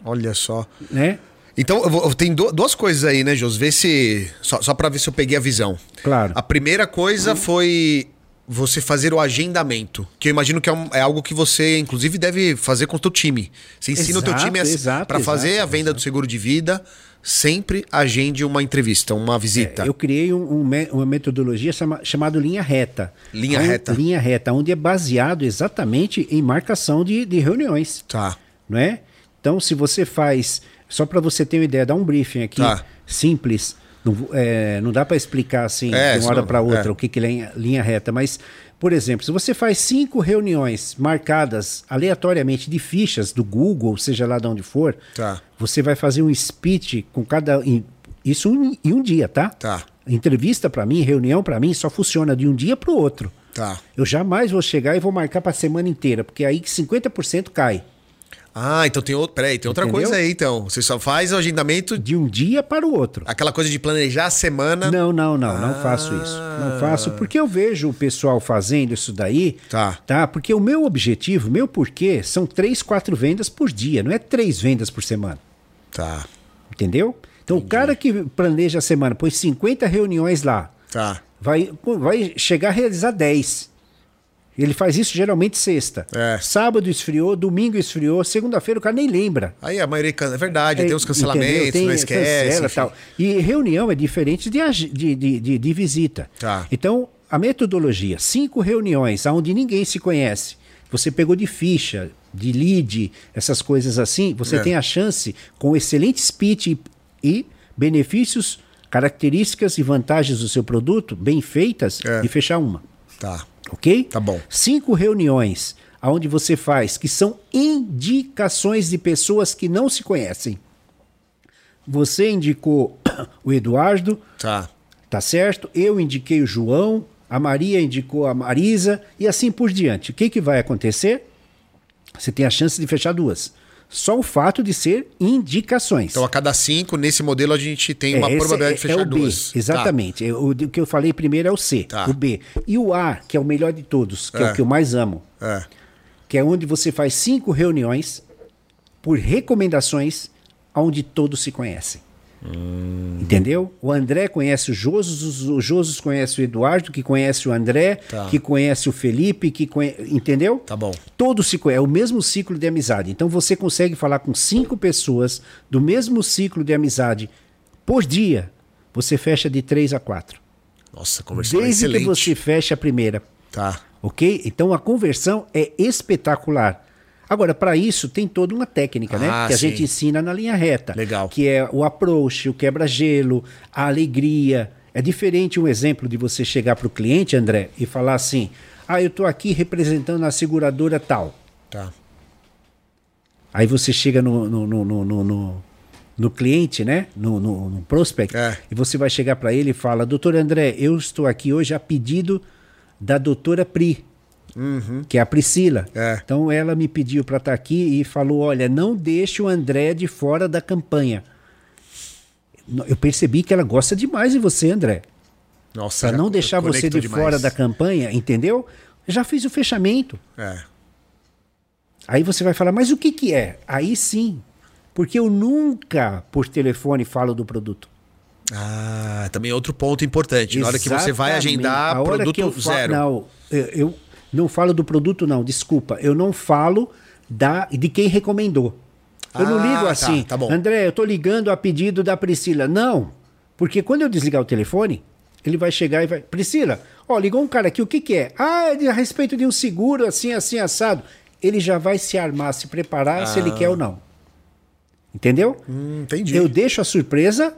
Olha só. né? Então, eu vou- tem du- duas coisas aí, né, Jos? Vê se. Só, só pra ver se eu peguei a visão. Claro. A primeira coisa foi você fazer o agendamento. Que eu imagino que é, um- é algo que você, inclusive, deve fazer com o teu time. Você ensina o teu Exato, time a, exato, pra fazer exato, a venda do seguro de vida, sempre agende uma entrevista, uma visita. Eu criei um- um uma metodologia chama, chamada linha reta. Linha Onde- reta. Linha reta, onde é baseado exatamente em marcação de, de reuniões. Tá. não é? Então, se você faz, só para você ter uma ideia, dá um briefing aqui, Tá. simples. Não, é, não dá para explicar assim É, de uma hora para outra é. o que, que é linha, linha reta, mas, por exemplo, se você faz cinco reuniões marcadas aleatoriamente de fichas do Google, seja lá de onde for, Tá. você vai fazer um speech com cada. isso em, em um dia, tá? Tá. Entrevista para mim, reunião para mim, só funciona de um dia para o outro. Tá. Eu jamais vou chegar e vou marcar para a semana inteira, porque aí que 50% cai. Ah, então tem outro. Peraí, tem outra Entendeu? coisa aí, então. Você só faz o agendamento, De um dia para o outro. aquela coisa de planejar a semana. Não, não, não, não Ah. faço isso. Não faço, porque eu vejo o pessoal fazendo isso daí, Tá. tá? Porque o meu objetivo, meu porquê, são três, quatro vendas por dia, não é três vendas por semana, Tá. entendeu? Então o cara que planeja a semana, põe 50 reuniões lá, Tá. vai, vai chegar a realizar 10. Ele faz isso geralmente sexta. É. Sábado esfriou, domingo esfriou, segunda-feira o cara nem lembra. Aí a maioria. É verdade, tem os Entendeu? cancelamentos, Tem- não esquece. cancela, tal. E reunião é diferente de, de, de, de- de visita. Tá. Então, a metodologia, cinco reuniões onde ninguém se conhece, você pegou de ficha, de lead, essas coisas assim, você É. tem a chance, com excelente speech e, e benefícios, características e vantagens do seu produto, bem feitas, É. de fechar uma. Tá. Ok? Tá bom. Cinco reuniões onde você faz, que são indicações de pessoas que não se conhecem. Você indicou (coughs) o Eduardo, Tá. tá certo? Eu indiquei o João, a Maria indicou a Marisa e assim por diante. O que, que vai acontecer? Você tem a chance de fechar duas. Só o fato de ser indicações. Então, a cada cinco, nesse modelo, a gente tem uma É, esse probabilidade é- de fechar é o B, duas. Tá. Exatamente. É, O, o que eu falei primeiro é o C, Tá. o B. E o A, que é o melhor de todos, que é, É. o que eu mais amo, Tá. É. que é onde você faz cinco reuniões por recomendações onde todos se conhecem. Hum. Entendeu? O André conhece o Josus, o Josus conhece o Eduardo, que conhece o André, Tá. que conhece o Felipe, que conhe... entendeu? Tá bom. Se conhecem, é o mesmo ciclo de amizade. Então você consegue falar com cinco pessoas do mesmo ciclo de amizade por dia. Você fecha de três a quatro. Nossa, conversão Desde excelente. que você fecha a primeira. Tá. Ok? Então a conversão é espetacular. Agora, para isso, tem toda uma técnica, né? Ah, Que a sim. gente ensina na linha reta. Legal. Que é o approach, o quebra-gelo, a alegria. É diferente um exemplo de você chegar para o cliente, André, e falar assim: ah, eu estou aqui representando a seguradora tal. Tá. Aí você chega no, no, no, no, no- no- no cliente, né? No, no, no prospect, É. e você vai chegar para ele e fala: Doutor André, eu estou aqui hoje a pedido da doutora Pri, que é a Priscila. É. Então ela me pediu para estar aqui e falou: Olha, não deixe o André de fora da campanha. Eu percebi que ela gosta demais de você, André. Nossa, Para não deixar você de demais. fora da campanha, entendeu? Já fiz o fechamento. É. Aí você vai falar, mas o que, que é? Aí sim. Porque eu nunca, por telefone, falo do produto. Ah, também outro ponto importante. Na hora que você vai Exatamente. agendar, produto que eu fa- zero. Não, eu, eu não falo do produto, não, desculpa. Eu não falo da, de quem recomendou. Eu não Ah, ligo tá, assim. tá bom. André, eu tô ligando a pedido da Priscila. Não. Porque quando eu desligar o telefone, ele vai chegar e vai. Priscila, ó, ligou um cara aqui, o que, que é? Ah, é de- a respeito de um seguro, assim, assim, assado. Ele já vai se armar, se preparar se ele quer ou não. Entendeu? Ah. Hum, entendi. Eu deixo a surpresa.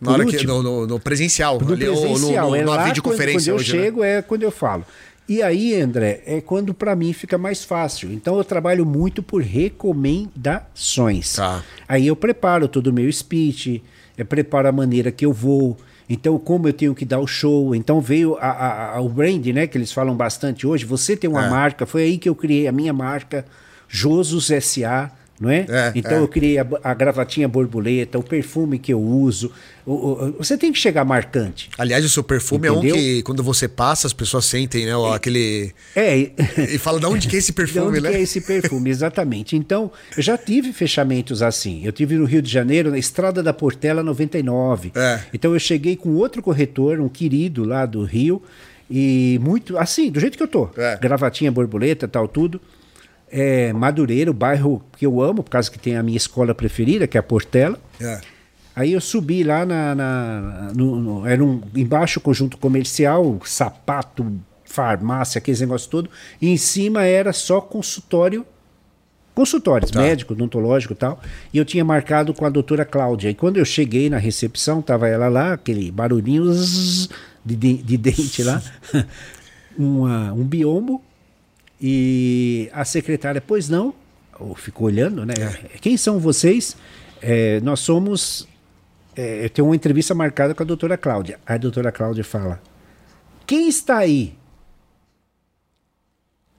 Na hora que, no, no- no presencial. No ali, ou presencial, no, no, é numa lá videoconferência quando, quando eu hoje, né? chego, é quando eu falo. E aí, André, é quando para mim fica mais fácil. Então eu trabalho muito por recomendações. Tá. Aí eu preparo todo o meu speech, eu preparo a maneira que eu vou. Então, como eu tenho que dar o show. Então veio a- a- a- o brand, né? Que eles falam bastante hoje. Você tem uma É. marca, foi aí que eu criei a minha marca, Josus SA. Não é? É, então é. eu criei a, a gravatinha borboleta, o perfume que eu uso. O- o- você tem que chegar marcante. Aliás, o seu perfume é Entendeu? um que, quando você passa, as pessoas sentem, né? ó, Aquele. É, e- fala de onde que é esse (laughs) De perfume, onde né? que é esse perfume, exatamente. Então, eu já tive fechamentos assim. Eu tive no Rio de Janeiro, na Estrada da Portela 99. É. Então eu cheguei com outro corretor, um querido lá do Rio, e muito assim, do jeito que eu tô. É. Gravatinha, borboleta, tal, tudo. É, Madureira, o bairro que eu amo, por causa que tem a minha escola preferida, que é a Portela. É. Aí eu subi lá na. na- no- no- era um embaixo conjunto comercial, sapato, farmácia, aqueles negócios todo. E em cima era só consultório. Consultórios, Tá. médico, odontológico e tal. E eu tinha marcado com a doutora Cláudia. E quando eu cheguei na recepção, tava ela lá, aquele barulhinho zzz, de, de, de dente lá. (laughs) Uma- um biombo. E a secretária, pois não, ou ficou olhando, né? Quem são vocês? É, nós somos. É, eu tenho uma entrevista marcada com a doutora Cláudia. A doutora Cláudia fala: Quem está aí?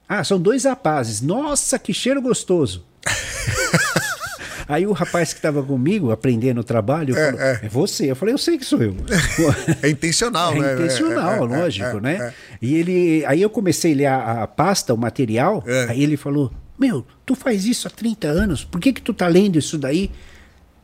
Ah, são dois rapazes. Nossa, que cheiro gostoso. (laughs) Aí o rapaz que estava comigo, aprendendo o trabalho, falou, é. é você. Eu falei, eu sei que sou eu. (laughs) É intencional, É né? intencional, É, é, é, lógico, é, né? é. E ele, aí eu comecei a ler a, a pasta, o material, É. aí ele falou: "Meu, tu faz isso há 30 anos. Por que que tu tá lendo isso daí?"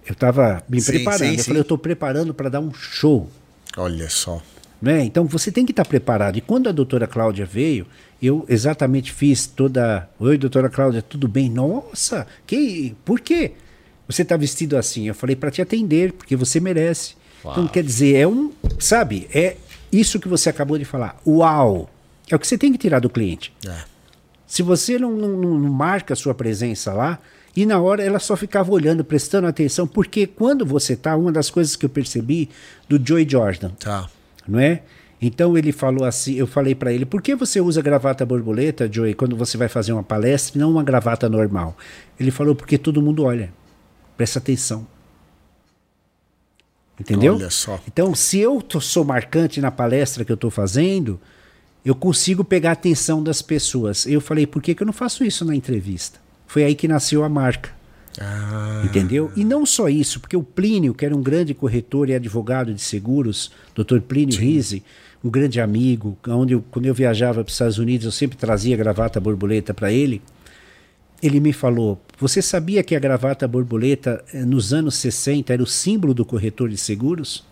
Eu tava me Sim, preparando. sim, eu sim. falei: "Eu tô preparando para dar um show." Olha só. Né? Então você tem que estar preparado. E quando a doutora Cláudia veio, eu exatamente fiz toda. Oi, doutora Cláudia, tudo bem? Nossa, que. Por quê? Você está vestido assim? Eu falei para te atender, porque você merece. Então quer dizer, é um. Sabe, é isso que você acabou de falar. Uau! É o que você tem que tirar do cliente. É. Se você não, não- não- marca a sua presença lá, e na hora ela só ficava olhando, prestando atenção, porque quando você tá, uma das coisas que eu percebi do Joy Jordan, Tá. não é? Então ele falou assim, eu falei para ele, por que você usa gravata borboleta, Joey, quando você vai fazer uma palestra, não uma gravata normal? Ele falou, porque todo mundo olha, presta atenção. Entendeu? Olha só. Então, se eu tô- sou marcante na palestra que eu estou fazendo, eu consigo pegar a atenção das pessoas. Eu falei, por que, que eu não faço isso na entrevista? Foi aí que nasceu a marca. Ah, Entendeu? E não só isso, porque o Plínio, que era um grande corretor e advogado de seguros, Dr. Plínio Rise, um grande amigo, onde eu, quando eu viajava para os Estados Unidos, eu sempre trazia gravata borboleta para ele. Ele me falou: Você sabia que a gravata borboleta, eh, nos anos 60, era o símbolo do corretor de seguros?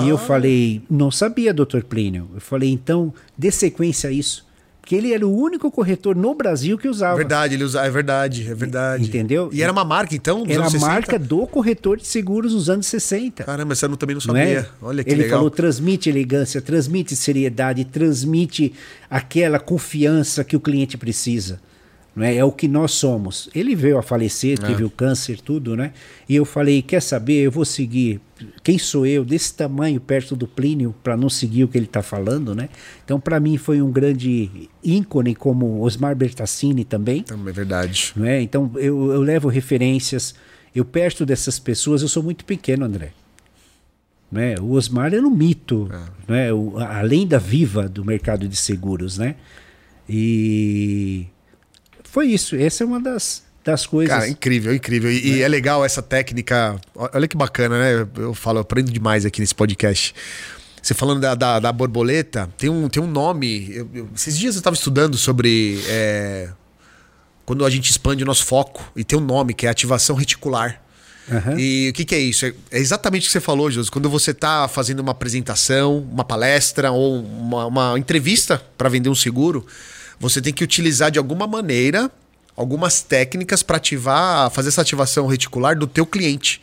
E eu falei: Não sabia, doutor Plínio. Eu falei: Então, dê sequência a isso. Porque ele era o único corretor no Brasil que usava. verdade, ele usa, é verdade, é verdade. Entendeu? E era uma marca, então? dos Era a anos 60? marca do corretor de seguros nos anos 60. Caramba, não- também não não sabia. é? Olha que Ele legal. falou: transmite elegância, transmite seriedade, transmite aquela confiança que o cliente precisa. Não é? é o que nós somos. Ele veio a falecer, É. teve o câncer, tudo, né? E eu falei: quer saber? Eu vou seguir. Quem sou eu desse tamanho perto do Plínio para não seguir o que ele está falando, né? Então, para mim, foi um grande ícone, como Osmar Bertassini também. Também é verdade. Não é? Então eu, eu levo referências, eu perto dessas pessoas, eu sou muito pequeno, André. Não é? O Osmar era um mito, é? O, a a lenda viva do mercado de seguros, né? E foi isso. Essa é uma das, das coisas. Cara, incrível, incrível. E, e é legal essa técnica. Olha que bacana, né? Eu, falo, eu aprendo demais aqui nesse podcast. Você falando da, da, da borboleta, tem um, tem um nome. eu- eu- esses dias eu estava estudando sobre. é, quando a gente expande o nosso foco, e tem um nome que é ativação reticular. Aham. E o que, que é isso? É é exatamente o que você falou, José. Quando você está fazendo uma apresentação, uma palestra ou uma, uma entrevista para vender um seguro, você tem que utilizar de alguma maneira algumas técnicas para ativar, fazer essa ativação reticular do teu cliente,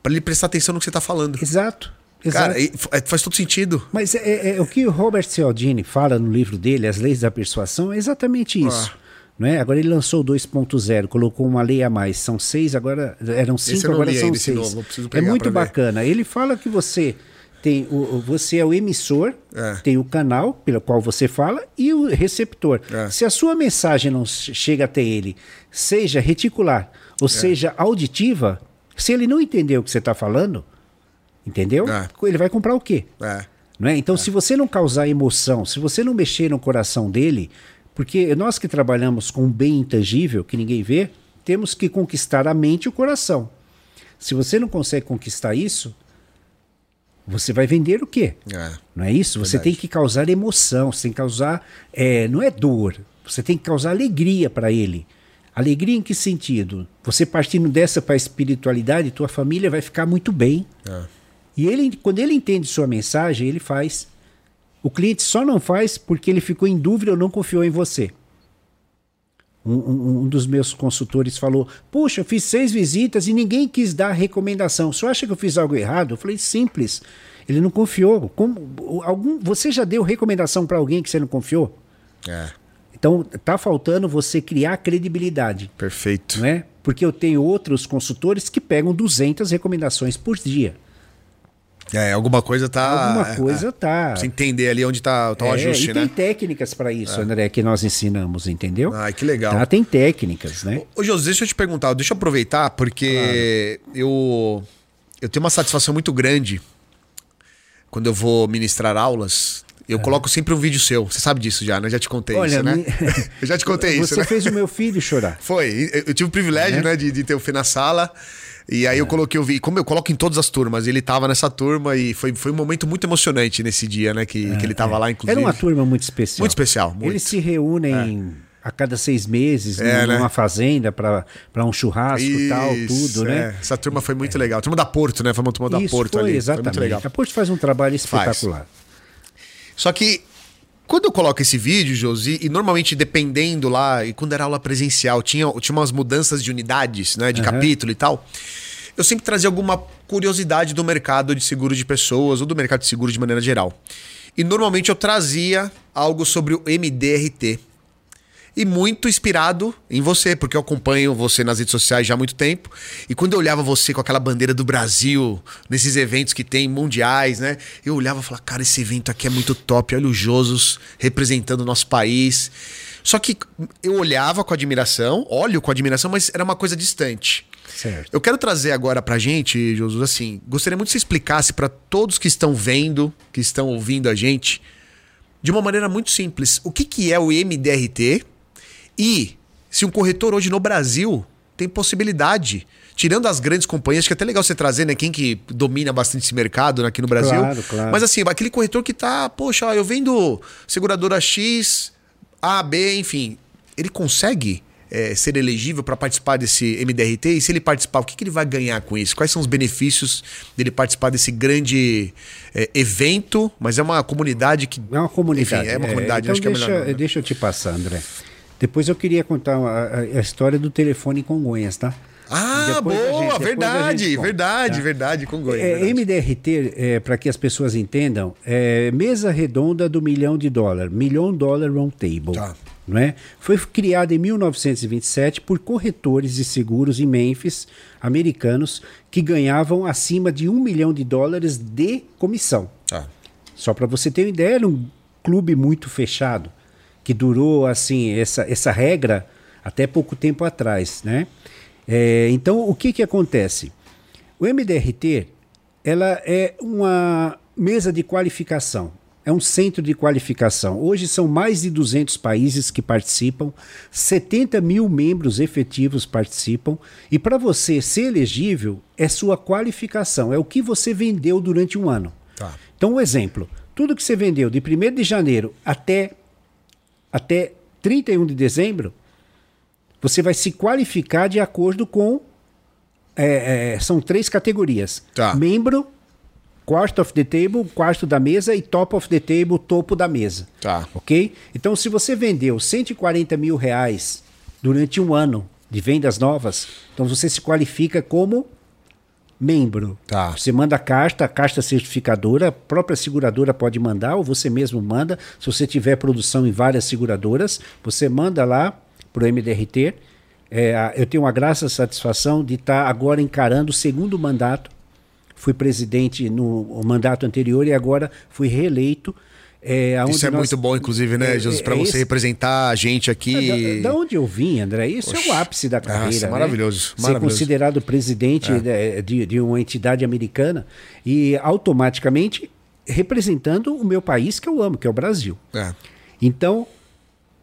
para ele prestar atenção no que você está falando. Exato. exato. Cara, é- faz todo sentido. Mas é, é- é o que o Robert Cialdini fala no livro dele, As Leis da Persuasão, é exatamente isso. Ah. Não é? Agora ele lançou o 2.0, colocou uma lei a mais. São seis, agora eram cinco, agora são seis. novo, é muito ver. bacana. Ele fala que você tem o, você é o emissor, É. tem o canal pelo qual você fala e o receptor. É. Se a sua mensagem não che- chega até ele, seja reticular ou seja auditiva, se ele não entender o que você está falando, entendeu? É. Ele vai comprar o quê? É. Não é? Então, se você não causar emoção, se você não mexer no coração dele, porque nós que trabalhamos com um bem intangível, que ninguém vê, temos que conquistar a mente e o coração. Se você não consegue conquistar isso, você vai vender o quê? É. Não é isso? Você Verdade. tem que causar emoção, você tem que causar. é, não é dor, você tem que causar alegria para ele. Alegria em que sentido? Você partindo dessa para a espiritualidade, tua família vai ficar muito bem. É. E ele, quando ele entende sua mensagem, ele faz. O cliente só não faz porque ele ficou em dúvida ou não confiou em você. Um, um- um dos meus consultores falou: Puxa, eu fiz seis visitas e ninguém quis dar recomendação. Você acha que eu fiz algo errado? Eu falei: Simples. Ele não confiou. Como, algum, você já deu recomendação para alguém que você não confiou? É. Então, tá faltando você criar credibilidade. Perfeito. Não é? Porque eu tenho outros consultores que pegam 200 recomendações por dia. É, alguma coisa tá. Alguma é, coisa é. tá. Pra você entender ali onde tá, tá o É, ajuste, e tem né? técnicas para isso, André, que nós ensinamos, entendeu? Ai, que legal. Tá, tem técnicas, né? Ô, José, deixa eu te perguntar, deixa eu aproveitar, porque eu, eu tenho uma satisfação muito grande quando eu vou ministrar aulas. Eu coloco sempre um vídeo seu. Você sabe disso já, né? Já te contei Olha, isso, né? me- (laughs) eu já te contei (laughs) isso, Você né? fez o meu filho chorar. Foi. Eu- Eu tive o privilégio, É. né, de, de ter o Fê na sala. E aí eu coloquei o vídeo. Como eu coloco em todas as turmas, ele tava nessa turma e foi, foi um momento muito emocionante nesse dia, né? Que, que ele tava lá, inclusive. Era uma turma muito especial. Muito especial, muito. Eles se reúnem a cada seis meses É, numa né? fazenda para um churrasco e tal, tudo, é. né? Essa turma foi muito legal. A turma da Porto, né? Foi uma turma da Isso Porto foi, ali. exatamente. Foi muito legal. A Porto faz um trabalho espetacular. Só que quando eu coloco esse vídeo, Josi, e normalmente dependendo lá, e quando era aula presencial, tinha, tinha umas mudanças de unidades, né? De Aham. capítulo e tal. Eu sempre trazia alguma curiosidade do mercado de seguro de pessoas ou do mercado de seguro de maneira geral. E normalmente eu trazia algo sobre o MDRT. E muito inspirado em você, porque eu acompanho você nas redes sociais já há muito tempo. E quando eu olhava você com aquela bandeira do Brasil, nesses eventos que tem mundiais, né? Eu olhava e falava, cara, esse evento aqui é muito top. Olha o Josos representando o nosso país. Só que eu olhava com admiração, olho com admiração, mas era uma coisa distante. Certo. Eu quero trazer agora pra gente, Jesus, assim, gostaria muito que você explicasse para todos que estão vendo, que estão ouvindo a gente, de uma maneira muito simples, o que, que é o MDRT e se um corretor hoje no Brasil tem possibilidade, tirando as grandes companhias, que é até legal você trazer, né, quem que domina bastante esse mercado né, aqui no Brasil. Claro, claro. Mas assim, aquele corretor que tá, poxa, ó, eu vendo seguradora X, A, B, enfim, ele consegue é, ser elegível para participar desse MDRT? E se ele participar, o que, que, ele vai ganhar com isso? Quais são os benefícios dele participar desse grande é, evento? Mas é uma comunidade que. É uma comunidade. Enfim, é uma comunidade, então acho que deixa, é melhor. Não, Deixa eu te passar, André. Depois eu queria contar a, a história do telefone em Congonhas, tá? Ah, Depois boa, gente- verdade, gente conta, verdade, tá? verdade, com Goiás. É, verdade. MDRT, é, para que as pessoas entendam, é mesa redonda do milhão de dólar, Million Dollar Round Table. Tá. Não é? Foi criada em 1927 por corretores de seguros em Memphis, americanos, que ganhavam acima de um milhão de dólares de comissão. Tá. Só para você ter uma ideia, era um clube muito fechado, que durou assim essa, essa regra até pouco tempo atrás, né? É, então, o que que acontece? O MDRT, ela é uma mesa de qualificação, é um centro de qualificação. Hoje são mais de 200 países que participam, 70 mil membros efetivos participam, e para você ser elegível, é sua qualificação, é o que você vendeu durante um ano. Tá. Então, um exemplo: tudo que você vendeu de 1 de janeiro até, até 31 de dezembro, você vai se qualificar de acordo com. é, é, são três categorias: Tá. membro, quarto of the table, quarto da mesa e top of the table, topo da mesa. Tá. Ok? Então, se você vendeu 140 mil reais durante um ano de vendas novas, então você se qualifica como membro. Tá. Você manda a carta, a carta certificadora, a própria seguradora pode mandar, ou você mesmo manda. Se você tiver produção em várias seguradoras, você manda lá para o MDRT. É, a- eu tenho uma graça satisfação de estar agora encarando o segundo mandato. Fui presidente no mandato anterior e agora fui reeleito. É, Isso é nós- muito bom, inclusive, né, É, Jesus, é, para é você esse- representar a gente aqui. da, da onde eu vim, André, isso é o ápice da carreira. Nossa, né? maravilhoso, Ser maravilhoso. É. considerado presidente de, de- de uma entidade americana e automaticamente representando o meu país que eu amo, que é o Brasil. É. Então,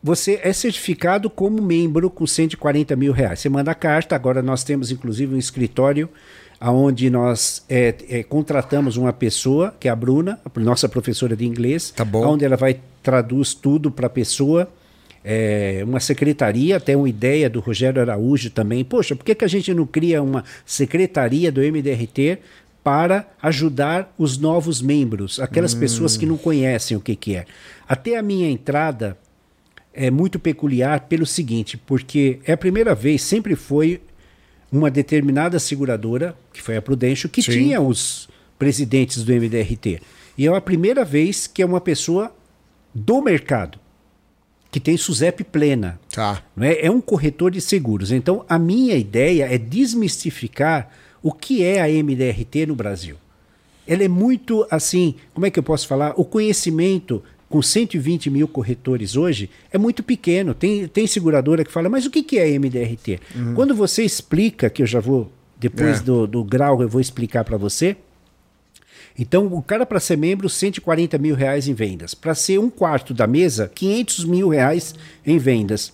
você é certificado como membro com 140 mil reais. Você manda carta, agora nós temos inclusive um escritório onde nós é, é, contratamos uma pessoa, que é a Bruna, a nossa professora de inglês, Tá onde ela vai traduz tudo para a pessoa. É, uma secretaria, até uma ideia do Rogério Araújo também. Poxa, por que, que a gente não cria uma secretaria do MDRT para ajudar os novos membros, aquelas pessoas que não conhecem o que, que é? Até a minha entrada é muito peculiar pelo seguinte, porque é a primeira vez, sempre foi uma determinada seguradora, que foi a Prudential, que Sim. tinha os presidentes do MDRT. E é a primeira vez que é uma pessoa do mercado, que tem SUSEP plena. Tá. não é? é um corretor de seguros. Então, a minha ideia é desmistificar o que é a MDRT no Brasil. Ela é muito assim, como é que eu posso falar? O conhecimento com 120 mil corretores hoje é muito pequeno. Tem, tem seguradora que fala, mas o que, que é MDRT? Quando você explica, que eu já vou, depois É. do, do grau, eu vou explicar para você. Então, o cara para ser membro, 140 mil reais em vendas. Para ser um quarto da mesa, 500 mil reais em vendas.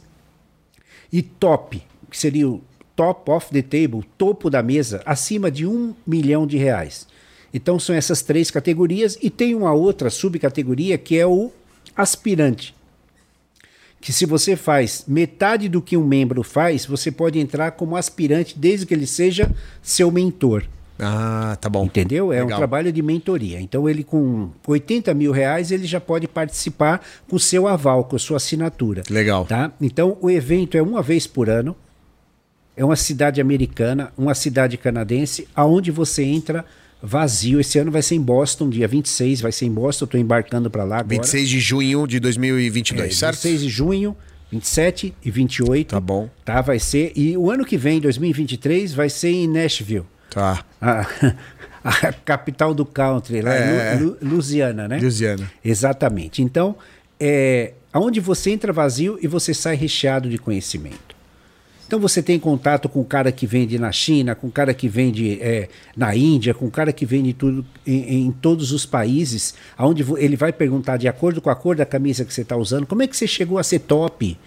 E top, que seria o top of the table, topo da mesa, acima de um milhão de reais. Então são essas três categorias e tem uma outra subcategoria que é o aspirante. Que se você faz metade do que um membro faz, você pode entrar como aspirante desde que ele seja seu mentor. Ah, tá bom. Entendeu? É um Legal. trabalho de mentoria. Então, ele com 80 mil reais, ele já pode participar com seu aval, com a sua assinatura. Legal. Tá? Então, o evento é uma vez por ano. É uma cidade americana, uma cidade canadense, aonde você entra vazio. Esse ano vai ser em Boston, dia 26, vai ser em Boston. Estou embarcando para lá agora. 26 de junho de 2022, É, certo? 26 de junho, 27 e 28. Tá bom. Tá, vai ser. E o ano que vem, 2023, vai ser em Nashville. Tá. A, (laughs) a capital do country, lá É. em Lu- Lu- Louisiana, né? Louisiana. Exatamente. Então, é aonde você entra vazio e você sai recheado de conhecimento. Então você tem contato com o cara que vende na China, com o cara que vende é, na Índia, com o cara que vende tudo em, em, todos os países, aonde ele vai perguntar de acordo com a cor da camisa que você está usando, como é que você chegou a ser top?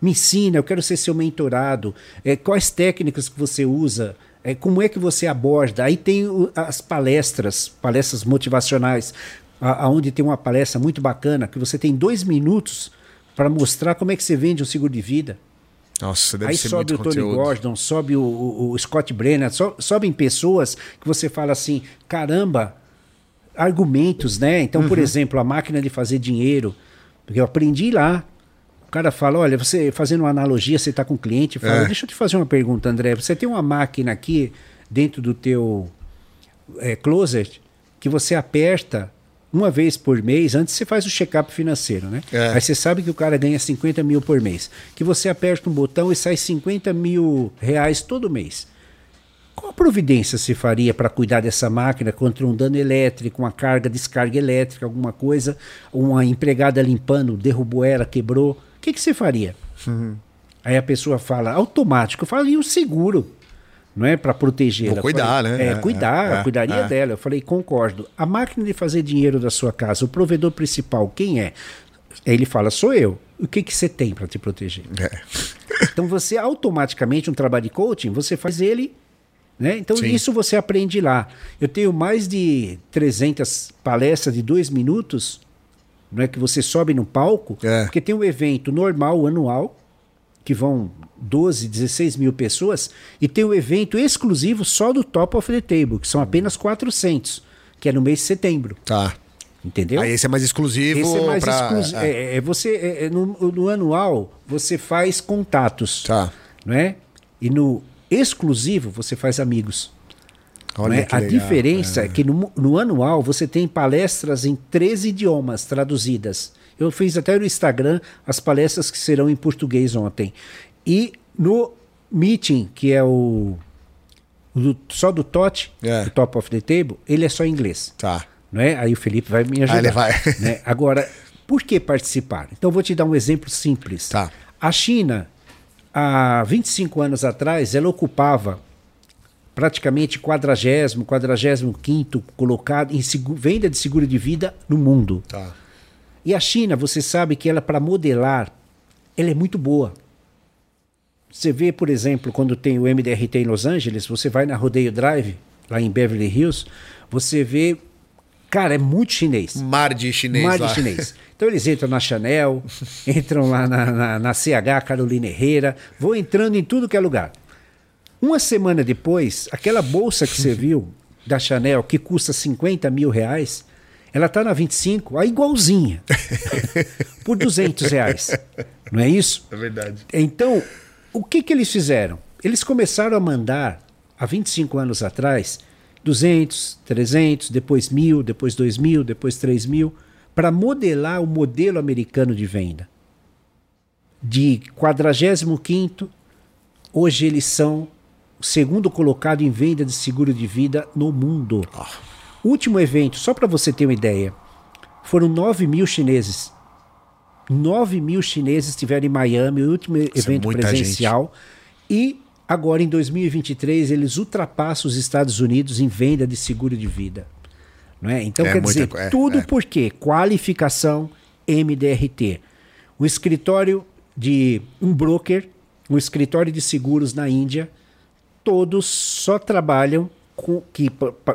Me ensina, eu quero ser seu mentorado. É, quais técnicas que você usa? É, como é que você aborda? Aí tem o, as palestras, palestras motivacionais, aonde tem uma palestra muito bacana que você tem dois minutos para mostrar como é que você vende um seguro de vida. Nossa, deve Aí ser sobe o Tony conteúdo. Gordon, sobe o, o, o Scott Brenner, so, sobem pessoas que você fala assim, caramba, argumentos, né? Então, Uhum. por exemplo, a máquina de fazer dinheiro, porque eu aprendi lá. O cara fala, olha, você fazendo uma analogia, você está com um cliente, fala, É. deixa eu te fazer uma pergunta, André. Você tem uma máquina aqui dentro do teu é, closet que você aperta uma vez por mês, antes você faz o check-up financeiro, né? É. Aí você sabe que o cara ganha 50 mil por mês. Que você aperta um botão e sai 50 mil reais todo mês. Qual providência se faria para cuidar dessa máquina contra um dano elétrico, uma carga, descarga elétrica, alguma coisa? Uma empregada limpando, derrubou ela, quebrou. O que, que você faria? Aí a pessoa fala, automático. Eu falo, e o seguro? Não é para proteger. Vou cuidar, né? É, É, cuidar, é, cuidaria é. dela. Eu falei, concordo. A máquina de fazer dinheiro da sua casa, o provedor principal, quem é? Ele fala, sou eu. O que, que você tem para te proteger? É. Então você automaticamente, um trabalho de coaching, você faz ele. Né? Então Sim. isso você aprende lá. Eu tenho mais de 300 palestras de dois minutos não é que você sobe no palco, É. porque tem um evento normal, anual, que vão 12, 16 mil pessoas, e tem um evento exclusivo só do Top of the Table, que são apenas 400, que é no mês de setembro. Tá. Entendeu? Aí esse é mais exclusivo. Esse é mais pra... exclusivo. é. É, é você, é, é no, no anual, você faz contatos. Tá. Não é? E no exclusivo, você faz amigos. Olha é? que A legal. diferença é. que no, no anual você tem palestras em 13 idiomas traduzidas. Eu fiz até no Instagram as palestras que serão em português ontem. E no meeting, que é o, do- só do TOT, É. o Top of the Table, ele é só em inglês. Tá. Não é? Aí o Felipe vai me ajudar. ele vai. (laughs) né? Agora, por que participar? Então, vou te dar um exemplo simples. Tá. A China, há 25 anos atrás, ela ocupava praticamente 40, 45 colocado em venda de seguro de vida no mundo. Tá. E a China, você sabe que ela, para modelar, ela é muito boa. Você vê, por exemplo, quando tem o MDRT em Los Angeles, você vai na Rodeio Drive, lá em Beverly Hills, você vê. Cara, é muito chinês. Mar de chinês Mar lá. de chinês. Então eles entram na Chanel, (laughs) entram lá na, na, na CH Carolina Herrera, vão entrando em tudo que é lugar. Uma semana depois, aquela bolsa que você (laughs) viu da Chanel, que custa 50 mil reais, ela tá na 25, a igualzinha, (laughs) por 200 reais. Não é isso? É verdade. Então, o que, que eles fizeram? Eles começaram a mandar, há 25 anos atrás, 200, 300, depois 1.000, depois 2.000, depois 3.000, para modelar o modelo americano de venda. De 45, hoje eles são o segundo colocado em venda de seguro de vida no mundo. Último evento, só para você ter uma ideia, foram 9 mil chineses 9 mil chineses estiveram em Miami, o último evento é muita presencial. E agora, em 2023, eles ultrapassam os Estados Unidos em venda de seguro de vida. Não é? Então, É quer muita dizer, é, tudo é. por quê? Qualificação MDRT. Um escritório de um broker, um escritório de seguros na Índia, todos só trabalham com que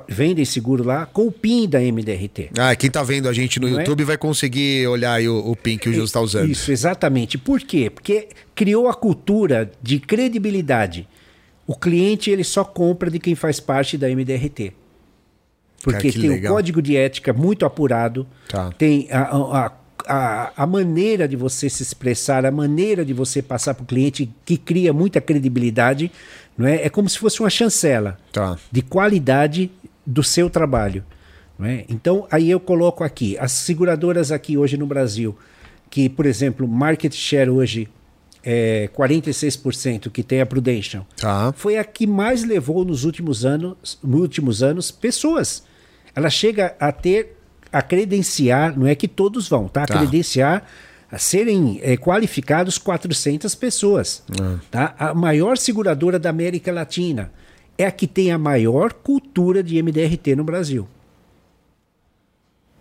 vendem seguro lá com o PIN da MDRT. Ah, quem tá vendo a gente no Não é? YouTube vai conseguir olhar o, o pin que o Jus tá usando. Isso, exatamente. Por quê? Porque criou a cultura de credibilidade. O cliente ele só compra de quem faz parte da MDRT. Porque Cara, tem legal. um código de ética muito apurado, Tá. tem a, a, a, a maneira de você se expressar, a maneira de você passar para o cliente que cria muita credibilidade. Não é? é como se fosse uma chancela Tá. de qualidade do seu trabalho. Não é? Então, aí eu coloco aqui, as seguradoras aqui hoje no Brasil, que, por exemplo, market share hoje é 46%, que tem a Prudential, Tá. foi a que mais levou nos últimos anos, nos últimos anos pessoas. Ela chega a ter a credenciar, não é que todos vão, tá? A Tá. credenciar a serem eh, qualificados 400 pessoas. Tá? A maior seguradora da América Latina é a que tem a maior cultura de MDRT no Brasil.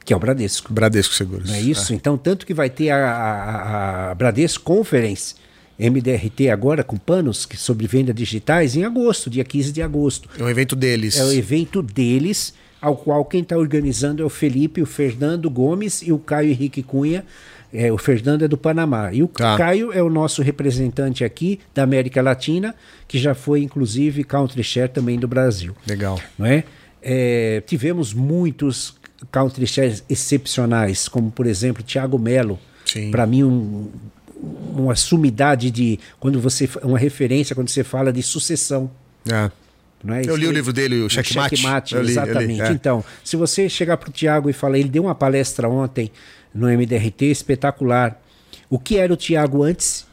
Que é o Bradesco. Bradesco Seguros. Não é isso? Então, tanto que vai ter a, a- a Bradesco Conference MDRT agora com panos que sobre venda digitais em agosto, dia 15 de agosto. É um evento deles. É o evento deles, ao qual quem está organizando é o Felipe, o Fernando Gomes e o Caio Henrique Cunha. É, o Fernando é do Panamá. E o Tá. Caio é o nosso representante aqui da América Latina, que já foi, inclusive, country share também do Brasil Legal. não é? É, tivemos muitos country shares excepcionais, como por exemplo Thiago Melo. Para mim um, uma sumidade de quando você uma referência quando você fala de sucessão. É. Não é? Eu li o livro dele, o Checkmate. Checkmate, li, eu li, exatamente. é. Então, se você chegar para o Tiago e falar, ele deu uma palestra ontem no MDRT espetacular. O que era o Tiago antes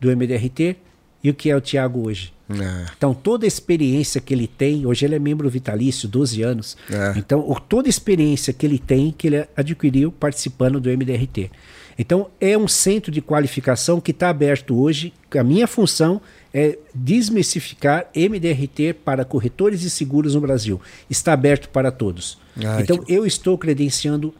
do MDRT e o que é o Tiago hoje? É. Então, toda a experiência que ele tem, hoje ele é membro vitalício, 12 anos. É. Então, toda a experiência que ele tem, que ele adquiriu participando do MDRT. Então, é um centro de qualificação que está aberto hoje. A minha função é desmistificar MDRT para corretores e seguros no Brasil. Está aberto para todos. Ai, então, que- eu estou credenciando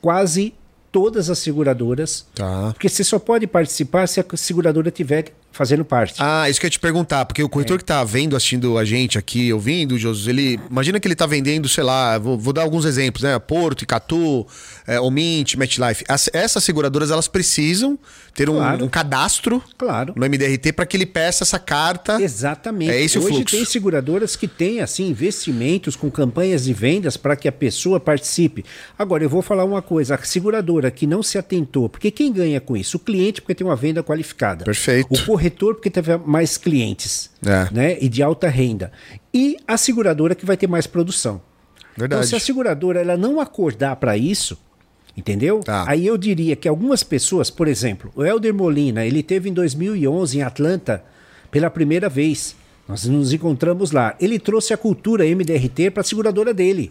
quase todas as seguradoras. Tá. Porque você só pode participar se a seguradora estiver fazendo parte. Ah, isso que eu ia te perguntar, porque o corretor que tá vendo, assistindo a gente aqui, ouvindo, Josus, ele. Imagina que ele tá vendendo, sei lá, vou, vou dar alguns exemplos, né? Porto, Icatu, é, Omint, MetLife. As- essas seguradoras, elas precisam ter um, Claro. um cadastro Claro. no MDRT para que ele peça essa carta. Exatamente. É esse o Hoje fluxo. tem seguradoras que têm assim investimentos com campanhas de vendas para que a pessoa participe. Agora eu vou falar uma coisa: a seguradora que não se atentou, porque quem ganha com isso? O cliente porque tem uma venda qualificada. Perfeito. O corretor porque teve mais clientes, É. né? E de alta renda. E a seguradora que vai ter mais produção. Verdade. Então, se a seguradora ela não acordar para isso, entendeu? Tá. Aí eu diria que algumas pessoas, por exemplo, o Helder Molina, ele teve em 2011 em Atlanta pela primeira vez. Nós nos encontramos lá. Ele trouxe a cultura MDRT para a seguradora dele.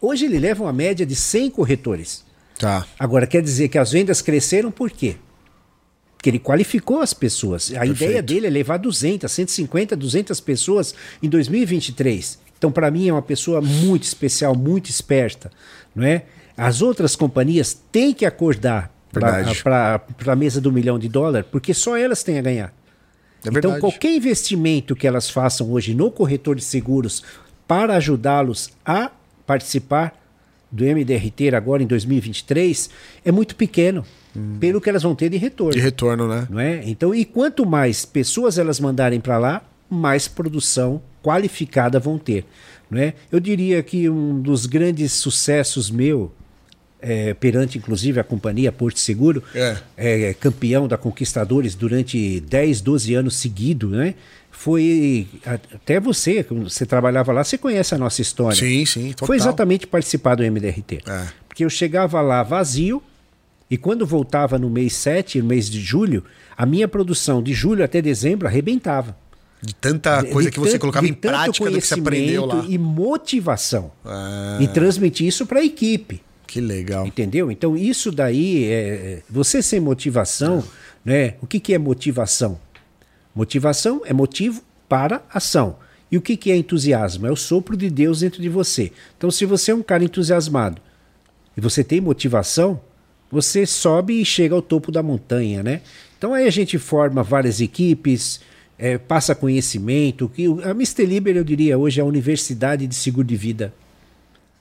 Hoje ele leva uma média de 100 corretores. Tá. Agora, quer dizer que as vendas cresceram por quê? Porque ele qualificou as pessoas. A ideia dele é levar 200, 150, 200 pessoas em 2023. Então, para mim, é uma pessoa muito especial, muito esperta. Não é? As outras companhias têm que acordar para a mesa do milhão de dólares, porque só elas têm a ganhar. É então, qualquer investimento que elas façam hoje no corretor de seguros para ajudá-los a participar do MDRT agora em 2023 é muito pequeno, pelo que elas vão ter de retorno. De retorno, né? Não é? Então, e quanto mais pessoas elas mandarem para lá, mais produção qualificada vão ter. Não é? Eu diria que um dos grandes sucessos meu, é, perante inclusive a companhia Porto Seguro, É. é, campeão da Conquistadores durante 10, 12 anos seguidos, né? Foi até você, quando você trabalhava lá, você conhece a nossa história. Sim, sim. Total. Foi exatamente participar do MDRT. É. Porque eu chegava lá vazio e quando voltava no mês 7, no mês de julho, a minha produção de julho até dezembro arrebentava. De tanta coisa De que você colocava em prática do que você aprendeu lá. E motivação. Ah, E transmitir isso para a equipe. que legal. Entendeu? Então, isso daí, é, você sem motivação, né? O que, que é motivação? Motivação é motivo para ação. E o que, que é entusiasmo? É o sopro de Deus dentro de você. Então, se você é um cara entusiasmado e você tem motivação, você sobe e chega ao topo da montanha, né? Então, aí a gente forma várias equipes, é, passa conhecimento. Que o- a Mr. Liber, eu diria, hoje é a universidade de seguro de vida.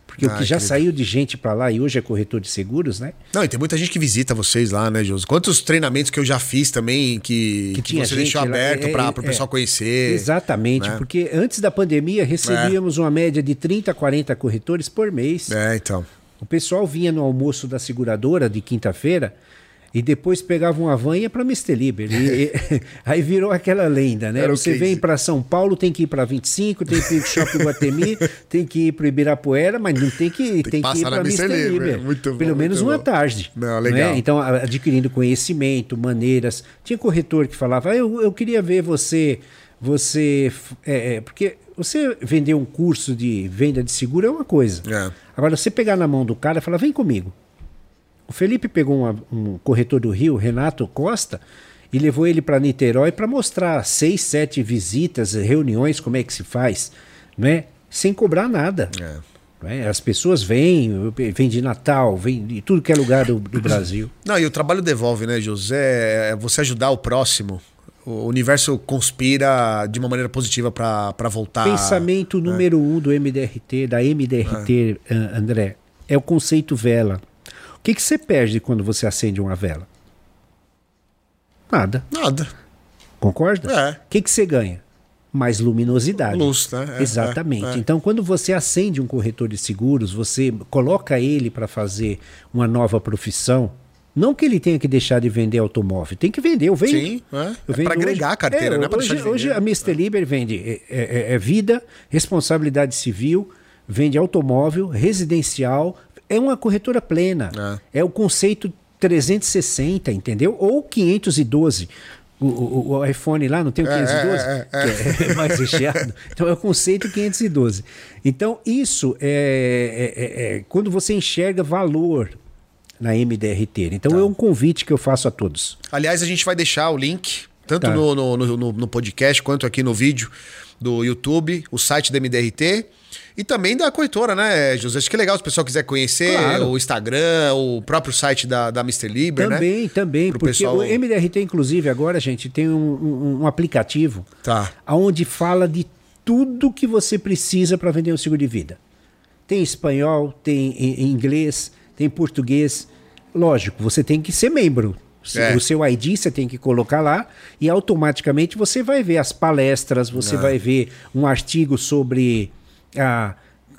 Porque o Ah, que já saiu de gente para lá e hoje é corretor de seguros, né? Não, e tem muita gente que visita vocês lá, né, Josi? Quantos treinamentos que eu já fiz também que, que, tinha você deixou aberto é, para é, o pessoal é. conhecer. Exatamente, né? porque antes da pandemia recebíamos uma média de 30, 40 corretores por mês. É, então. O pessoal vinha no almoço da seguradora de quinta-feira e depois pegava uma van e ia para Mr. Liber. E- (laughs) aí virou aquela lenda, né? Era Você vem para São Paulo, tem que ir para 25, tem que ir para o Shopping Guatemi, (laughs) tem que ir para Ibirapuera, mas não tem que, tem que, passar ir para Mr. Mr. Liber. Liber. Muito bom, Pelo menos uma bom. tarde. Não, né? legal. Então, a- adquirindo conhecimento, maneiras. Tinha corretor que falava, ah, eu, eu queria ver você você. É, é, porque você vender um curso de venda de seguro é uma coisa. É. Agora, você pegar na mão do cara e falar, vem comigo. O Felipe pegou uma- um corretor do Rio, Renato Costa, e levou ele para Niterói para mostrar seis, sete visitas, reuniões, como é que se faz, né? sem cobrar nada. É. né? As pessoas vêm, vêm de Natal, vêm de tudo que é lugar do, do (coughs) Brasil. Não, e o trabalho devolve, né, José? É você ajudar o próximo. O universo conspira de uma maneira positiva pra voltar. Pensamento número um do MDRT, da MDRT, ah, André, é o conceito vela. O que, que você perde quando você acende uma vela? Nada. Nada. Concorda? É. O que, que você ganha? Mais luminosidade. Luz, né? É, Exatamente. é, é. Então, quando você acende um corretor de seguros, você coloca ele para fazer uma nova profissão. Não que ele tenha que deixar de vender automóvel, tem que vender. Eu venho, Sim, é. eu É vendo pra agregar a carteira, é, não é hoje, deixar de hoje vender. a Mr. Liber vende é, é- é vida, responsabilidade civil, vende automóvel, residencial. É uma corretora plena. É, o conceito 360, entendeu? Ou 512. O, o- o iPhone lá não tem o É, 512? é, é, que é (laughs) mais recheado. Então é o conceito 512. Então, isso é, é- é- é quando você enxerga valor na MDRT. Então é um convite que eu faço a todos. Aliás, a gente vai deixar o link, tanto Tá. no, no, no- no- podcast quanto aqui no vídeo do YouTube, o site da MDRT. E também da corretora, né, José? Acho que é legal se o pessoal quiser conhecer Claro. o Instagram, o próprio site da, da Mr. Liber, né? Também, também. Pro porque pessoal- o MDRT, inclusive, agora, gente, tem um, um- um aplicativo Tá. onde fala de tudo que você precisa para vender um seguro de vida. Tem espanhol, tem em- em inglês, tem português. Lógico, você tem que ser membro. Se- É. O seu ID você tem que colocar lá e automaticamente você vai ver as palestras, você vai ver um artigo sobre a,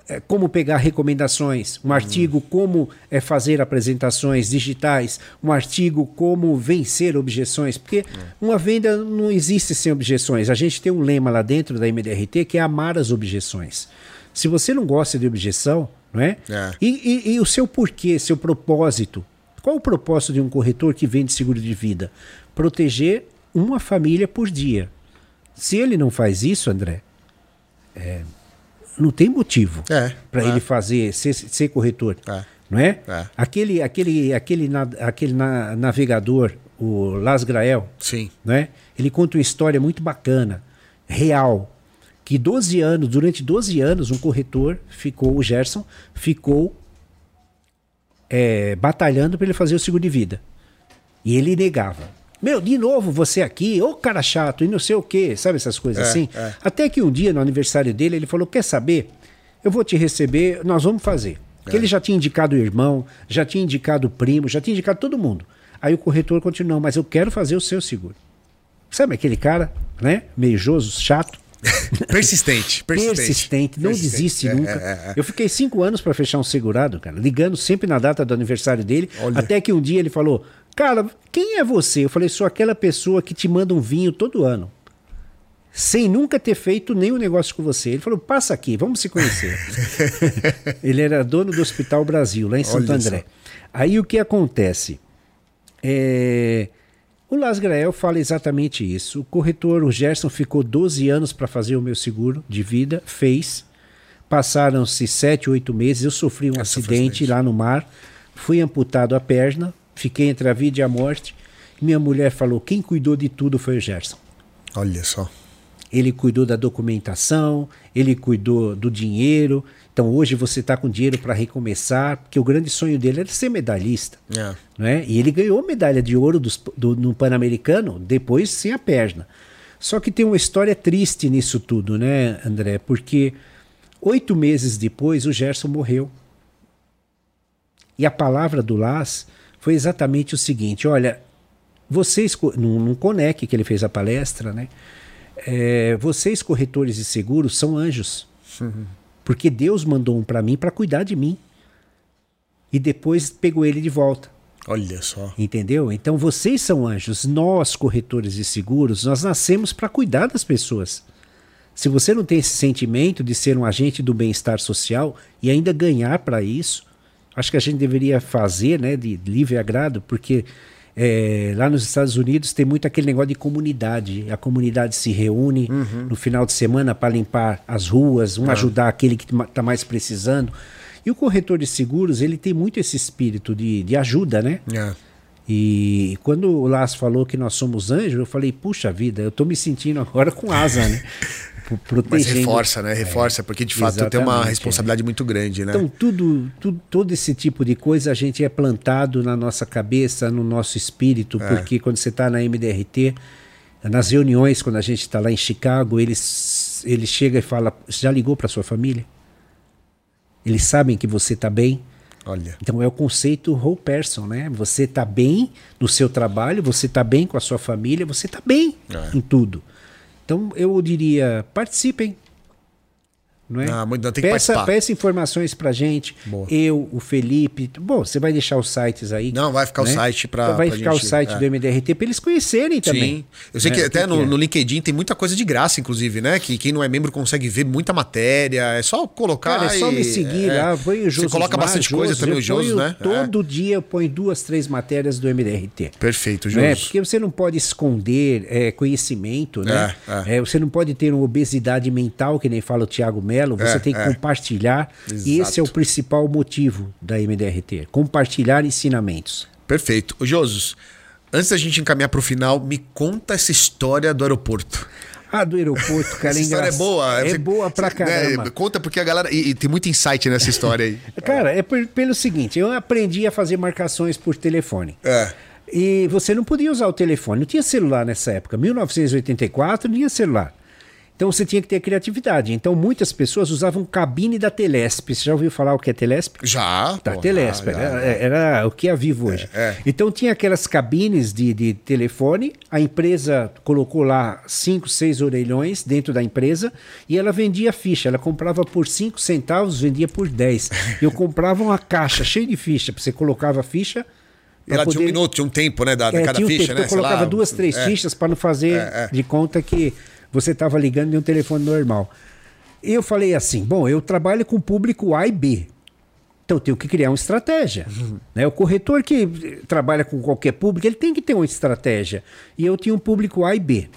é, como pegar recomendações, um artigo como é, fazer apresentações digitais, um artigo como vencer objeções, porque uma venda não existe sem objeções. A gente tem um lema lá dentro da MDRT que é amar as objeções. Se você não gosta de objeção, não é? É. E, e- e o seu porquê, seu propósito? Qual o propósito de um corretor que vende seguro de vida? Proteger uma família por dia. Se ele não faz isso, André, é, não tem motivo É, para é. ele fazer ser, ser corretor, É. não é? É. Aquele aquele aquele na- aquele na- navegador, o Las Grael, Sim. né? Ele conta uma história muito bacana, real, que 12 anos, durante 12 anos, um corretor ficou, o Gerson, ficou é, batalhando para ele fazer o seguro de vida. E ele negava. Meu, de novo você aqui, ô cara chato, e não sei o quê, sabe essas coisas É, assim? é. Até que um dia, no aniversário dele, ele falou: Quer saber? Eu vou te receber, nós vamos fazer. Porque ele já tinha indicado o irmão, já tinha indicado o primo, já tinha indicado todo mundo. Aí o corretor continuou, mas eu quero fazer o seu seguro. Sabe aquele cara, né? Meijoso, chato, (laughs) Persistente. Persistente, persistente, não Persistente. desiste É, nunca. é, é, é. Eu fiquei cinco anos para fechar um segurado, cara, ligando sempre na data do aniversário dele, Olha. até que um dia ele falou: Cara, quem é você? Eu falei: Sou aquela pessoa que te manda um vinho todo ano. Sem nunca ter feito nenhum negócio com você. Ele falou: passa aqui, vamos se conhecer. (laughs) ele era dono do Hospital Brasil, lá em Santo só. André. Aí o que acontece? É, O Las Grael fala exatamente isso. O corretor, o Gerson, ficou 12 anos para fazer o meu seguro de vida, fez. Passaram-se 7, 8 meses. Eu sofri um acidente acidente. lá no mar, fui amputado a perna, fiquei entre a vida e a morte. Minha mulher falou: quem cuidou de tudo foi o Gerson. Olha só. Ele cuidou da documentação, ele cuidou do dinheiro. Então hoje você está com dinheiro para recomeçar, porque o grande sonho dele era ser medalhista. É. né? E ele ganhou medalha de ouro dos- do- no Pan-Americano, depois sem a perna. Só que tem uma história triste nisso tudo, né, André? Porque oito meses depois o Gerson morreu. E a palavra do Las foi exatamente o seguinte: olha, vocês, num, num Conec que ele fez a palestra, né? É, vocês, corretores de seguros, são anjos. Porque Deus mandou um para mim para cuidar de mim. E depois pegou ele de volta. Olha só. Entendeu? Então vocês são anjos. Nós, corretores de seguros, nós nascemos para cuidar das pessoas. Se você não tem esse sentimento de ser um agente do bem-estar social e ainda ganhar para isso, acho que a gente deveria fazer, né, de livre agrado, porque É, lá nos Estados Unidos tem muito aquele negócio de comunidade. A comunidade se reúne Uhum. no final de semana para limpar as ruas, Ah. um ajudar aquele que está mais precisando. E o corretor de seguros, ele tem muito esse espírito de, de ajuda, né? É. E quando o Las falou que nós somos anjos, eu falei, puxa vida, eu tô me sentindo agora com asa, né? (laughs) Mas reforça, né? Reforça, porque de fato tem uma responsabilidade muito grande, né? Então, tudo, tudo, todo esse tipo de coisa a gente é plantado na nossa cabeça, no nosso espírito, É. porque quando você está na MDRT, nas reuniões, quando a gente está lá em Chicago, eles, eles chegam e "Você já ligou para sua família? Eles sabem que você está bem. Olha. Então é o conceito whole person, né? Você está bem no seu trabalho, você está bem com a sua família, você está bem É. em tudo. Então eu diria, participem. Não é? Ah, muito- tem que peça, participar. peça informações pra gente. Boa. Eu, o Felipe. Bom, você vai deixar os sites aí. Não, vai ficar o né? site pra- Vai pra ficar gente- o site é. do MDRT para eles conhecerem também. Sim. Eu sei né? que O até no, que é. no LinkedIn tem muita coisa de graça, inclusive, né? Que quem não é membro consegue ver muita matéria. É só colocar. Cara, é só me seguir é. lá, põe o. Você coloca bastante coisa também, o Josi, né? É. Todo dia eu ponho duas, três matérias do MDRT. Perfeito, Não é? Josi. Porque você não pode esconder é, conhecimento, né? É, você não pode ter uma obesidade mental, que nem fala o Tiago Melo, você É, tem que é. compartilhar. E Exato. esse é o principal motivo da MDRT: compartilhar ensinamentos. Perfeito. Ô, Josus, antes da gente encaminhar pro final, me conta essa história do aeroporto. Ah, do aeroporto, cara, essa é história é boa. É Você- boa pra né, caramba. conta porque a galera. E, e tem muito insight nessa história aí. (laughs) Cara, é por- pelo seguinte: eu aprendi a fazer marcações por telefone. É. E você não podia usar o telefone, não tinha celular nessa época. 1984 não tinha celular. Então você tinha que ter criatividade. Então muitas pessoas usavam cabine da Telesp. Você já ouviu falar o que é Telesp? Já. Da pô, Telesp, já, era, era o que é Vivo hoje. é. Então tinha aquelas cabines de, de telefone, a empresa colocou lá cinco, seis orelhões dentro da empresa e ela vendia ficha. Ela comprava por 5 centavos, vendia por 10. Eu (laughs) comprava uma caixa cheia de ficha, você colocava a ficha. Ela tinha um poder- minuto, tinha um tempo, né? Da, é, cada um ficha, tempo, né? Eu colocava lá, duas, três é. fichas para não fazer É, é. de conta que você estava ligando de um telefone normal. E eu falei assim: bom, eu trabalho com público A e B. Então eu tenho que criar uma estratégia. Uhum. Né? O corretor que trabalha com qualquer público, ele tem que ter uma estratégia. E eu tinha um público A e B.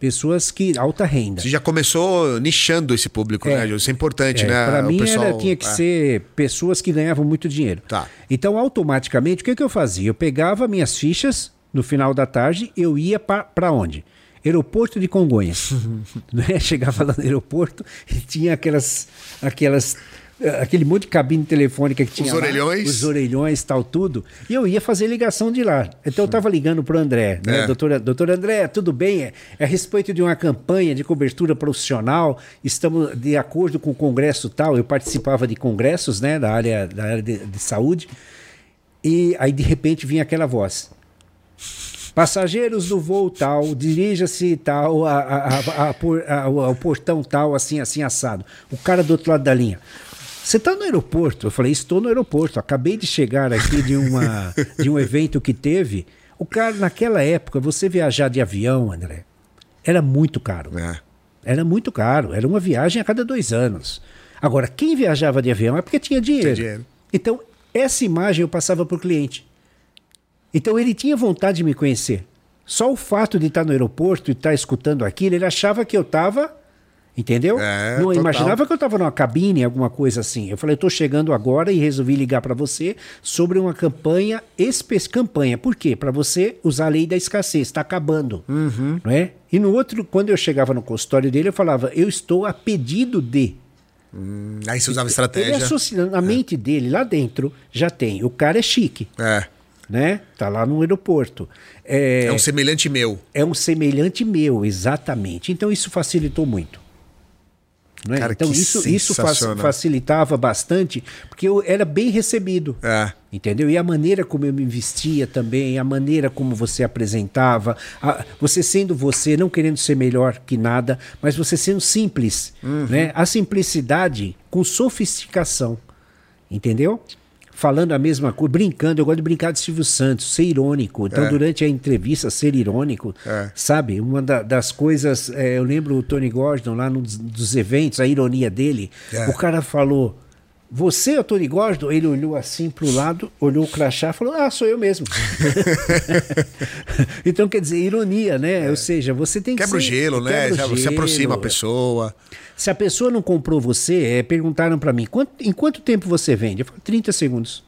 Pessoas que. alta renda. Você já começou nichando esse público, É. né? Isso é importante, É, né? Para mim pessoal- era, tinha que é. ser pessoas que ganhavam muito dinheiro. Tá. Então, automaticamente, o que, que eu fazia? Eu pegava minhas fichas no final da tarde, eu ia para onde? Aeroporto de Congonhas. (laughs) né? Chegava lá no aeroporto e tinha aquelas, aquelas, eh, aquele monte de cabine telefônica que tinha lá, orelhões. os orelhões, tal, tudo. E eu ia fazer ligação de lá. Então eu estava ligando para o André, né? É. Doutor, doutor André, tudo bem? É, é a respeito de uma campanha de cobertura profissional. Estamos de acordo com o congresso tal. Eu participava de congressos, né? Da área, da área de, de saúde. E aí, de repente, vinha aquela voz. Passageiros do voo tal, dirija-se tal, a, a, a- por- ao portão tal, assim, assim, assado. O cara do outro lado da linha. Você está no aeroporto? Eu falei, estou no aeroporto. Acabei de chegar aqui de, uma, de um evento que teve. O cara, naquela época, você viajar de avião, André, era muito caro. É. Era muito caro. Era uma viagem a cada dois anos. Agora, quem viajava de avião é porque tinha dinheiro. dinheiro. Então, essa imagem eu passava para o cliente. Então, ele tinha vontade de me conhecer. Só o fato de estar no aeroporto e estar escutando aquilo, ele achava que eu estava. Entendeu? É, Não total. imaginava que eu estava numa cabine, alguma coisa assim. Eu falei, estou chegando agora e resolvi ligar para você sobre uma campanha, campanha. Por quê? Para você usar a lei da escassez, está acabando. Uhum. Não é? E no outro, quando eu chegava no consultório dele, eu falava, eu estou a pedido de. Hum, Aí você usava Ele estratégia. associa, na mente dele, lá dentro, já tem. O cara é chique, É. né? Tá lá no aeroporto. É, É um semelhante meu. é um semelhante meu, exatamente. Então isso facilitou muito. Não é? Cara, então que isso, isso facilitava bastante, porque eu era bem recebido. É. Entendeu? E a maneira como eu me vestia também, a maneira como você apresentava, a- você sendo você, não querendo ser melhor que nada, mas você sendo simples. Uhum. Né? A simplicidade com sofisticação. Entendeu? Falando a mesma coisa, brincando. Eu gosto de brincar de Silvio Santos, ser irônico. Então, É. durante a entrevista, ser irônico. É. Sabe? Uma da- das coisas. é, eu lembro o Tony Gordon lá num dos, dos eventos, a ironia dele. É. O cara falou. Você o Tony Gordon? Ele olhou assim para o lado, olhou o crachá e falou: Ah, sou eu mesmo. (laughs) então, quer dizer, ironia, né? É. Ou seja, você tem que. Quebra ser, o gelo, né? Você aproxima a pessoa. Se a pessoa não comprou você, é, perguntaram para mim: quanto, em quanto tempo você vende? Eu falo: 30 segundos.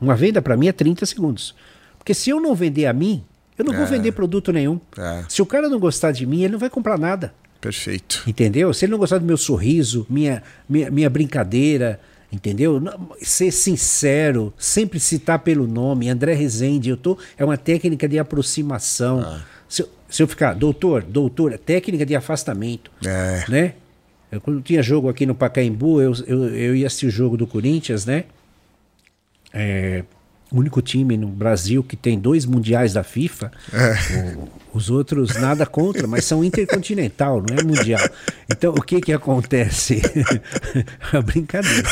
Uma venda para mim é 30 segundos. Porque se eu não vender a mim, eu não é. vou vender produto nenhum. É. Se o cara não gostar de mim, ele não vai comprar nada. Perfeito. Entendeu? Se ele não gostar do meu sorriso, minha, minha, minha brincadeira, entendeu? Ser sincero, sempre citar pelo nome, André Rezende, eu tô, é uma técnica de aproximação. Ah. Se, eu, se eu ficar, doutor, doutor, é técnica de afastamento, é. né? Eu, quando tinha jogo aqui no Pacaembu, eu, eu, eu ia assistir o jogo do Corinthians, né? É, o único time no Brasil que tem dois mundiais da FIFA. É. O, os outros nada contra, mas são intercontinental, não é mundial. Então o que que acontece? (laughs) a brincadeira.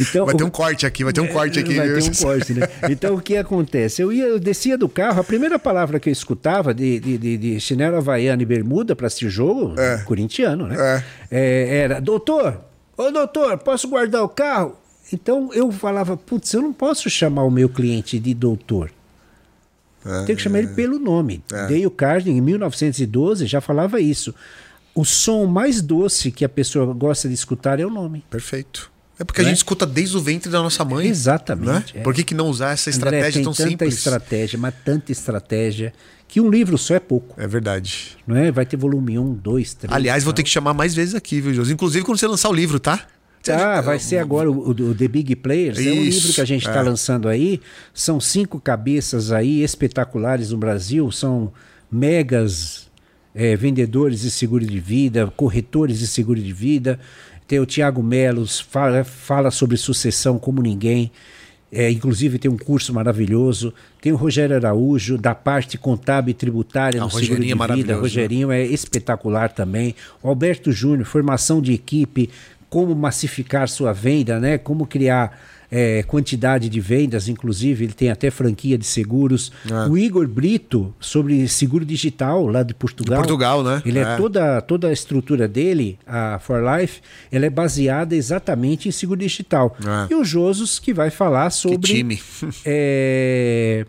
Então, vai ter um corte aqui, vai ter um corte aqui. Vai ter um corte, né? Então o que acontece? Eu ia, eu descia do carro, a primeira palavra que eu escutava de, de, de, de chinelo havaiano e bermuda para assistir jogo, é. corintiano, né? É. É, era, doutor, ô doutor, posso guardar o carro? Então eu falava, putz, eu não posso chamar o meu cliente de doutor. É, Tem que chamar é, ele pelo nome. É. Dale Carnegie, em 1912, já falava isso. O som mais doce que a pessoa gosta de escutar é o nome. Perfeito. É porque a gente escuta desde o ventre da nossa mãe. Exatamente. Né? Por que, que não usar essa estratégia André, tem tão tanta simples? estratégia, mas tanta estratégia, que um livro só é pouco. É verdade. Não é? Vai ter volume 1, 2, 3. Aliás, vou ter que chamar mais vezes aqui, viu, José? Inclusive quando você lançar o livro, tá? Ah, vai ser agora o, o The Big Players. Isso, é um livro que a gente está é. lançando aí. São cinco cabeças aí espetaculares no Brasil. São megas é, vendedores de seguro de vida, corretores de seguro de vida. Tem o Tiago Melos, fala, fala sobre sucessão como ninguém. É, inclusive tem um curso maravilhoso. Tem o Rogério Araújo, da parte contábil e tributária ah, no seguro de é vida. Rogerinho é espetacular também. O Alberto Júnior, formação de equipe, como massificar sua venda, né? Como criar é, quantidade de vendas, inclusive ele tem até franquia de seguros. É. O Igor Brito sobre seguro digital lá de Portugal. De Portugal, né? Ele é. é. toda toda a estrutura dele, a For Life, ela é baseada exatamente em seguro digital. É. E o Josos que vai falar sobre que time. (laughs) é,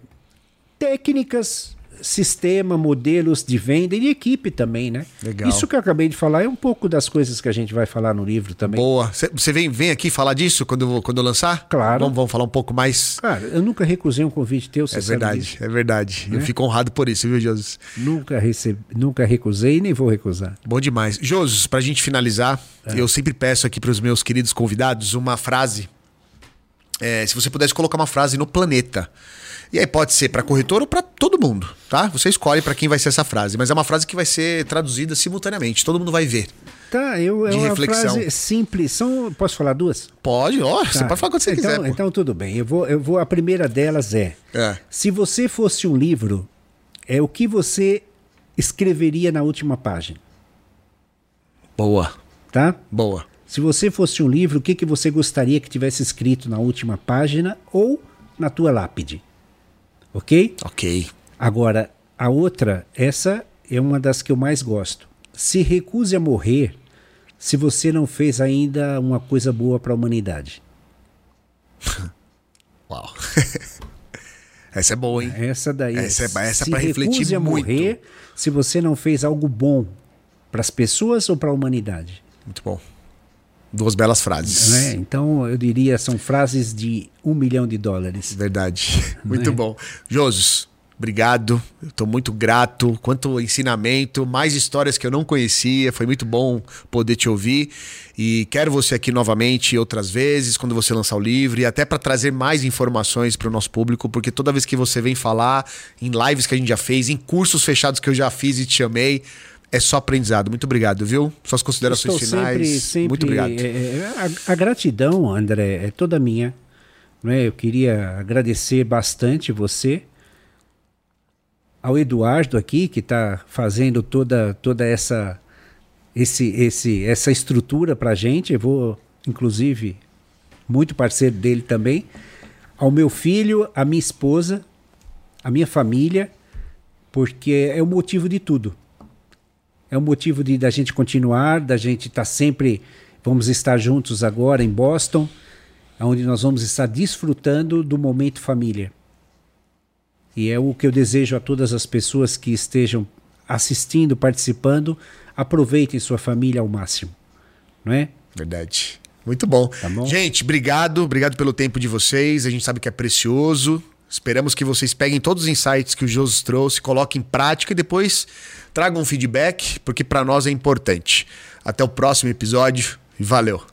técnicas sistema, modelos de venda e equipe também, né? Legal. Isso que eu acabei de falar é um pouco das coisas que a gente vai falar no livro também. Boa. Você vem, vem aqui falar disso quando, quando eu lançar? Claro. Vamos, vamos falar um pouco mais. Cara, eu nunca recusei um convite teu, você É verdade, é verdade. Eu né? fico honrado por isso, viu, Josus? Nunca, recebi, nunca recusei e nem vou recusar. Bom demais. Josus, pra gente finalizar, é. eu sempre peço aqui para os meus queridos convidados uma frase. É, se você pudesse colocar uma frase no planeta e aí pode ser para corretor ou para todo mundo, tá? Você escolhe para quem vai ser essa frase, mas é uma frase que vai ser traduzida simultaneamente, todo mundo vai ver. Tá, eu, é uma reflexão. frase simples. São, posso falar duas? Pode, ó, tá. você pode falar quando você então, quiser. Então tudo bem. Eu vou, eu vou. A primeira delas é, é: se você fosse um livro, é o que você escreveria na última página? Boa. Tá? Boa. Se você fosse um livro, o que, que você gostaria que tivesse escrito na última página ou na tua lápide? Ok? Ok. Agora, a outra, essa é uma das que eu mais gosto. Se recuse a morrer se você não fez ainda uma coisa boa para a humanidade. (laughs) Uau. (laughs) essa é boa, hein? Essa daí. Essa é, essa é para refletir a muito. morrer se você não fez algo bom para as pessoas ou para a humanidade. Muito bom. Duas belas frases. É? Então, eu diria, são frases de um milhão de dólares. Verdade. (laughs) Muito é? bom. Josus, obrigado. Estou muito grato. Quanto ensinamento, mais histórias que eu não conhecia. Foi muito bom poder te ouvir. E quero você aqui novamente outras vezes, quando você lançar o livro, e até para trazer mais informações para o nosso público, porque toda vez que você vem falar, em lives que a gente já fez, em cursos fechados que eu já fiz e te chamei é só aprendizado. Muito obrigado, viu? Suas considerações Estou finais. Sempre, sempre, Muito obrigado. É, é, a, a, gratidão, André, é toda minha. Não é? Eu queria agradecer bastante você, ao Eduardo aqui, que está fazendo toda, toda essa, esse, esse, essa estrutura para a gente. Eu vou, inclusive, muito parceiro dele também. Ao meu filho, à minha esposa, à minha família, porque é o motivo de tudo é um motivo de da gente continuar, da gente estar tá sempre Vamos estar juntos agora em Boston, onde nós vamos estar desfrutando do momento família. E é o que eu desejo a todas as pessoas que estejam assistindo, participando, aproveitem sua família ao máximo, não é? Verdade. Muito bom. Tá bom. Gente, obrigado. Obrigado pelo tempo de vocês. A gente sabe que é precioso. Esperamos que vocês peguem todos os insights que o Josus trouxe, coloquem em prática e depois tragam um feedback, porque para nós é importante. Até o próximo episódio e valeu.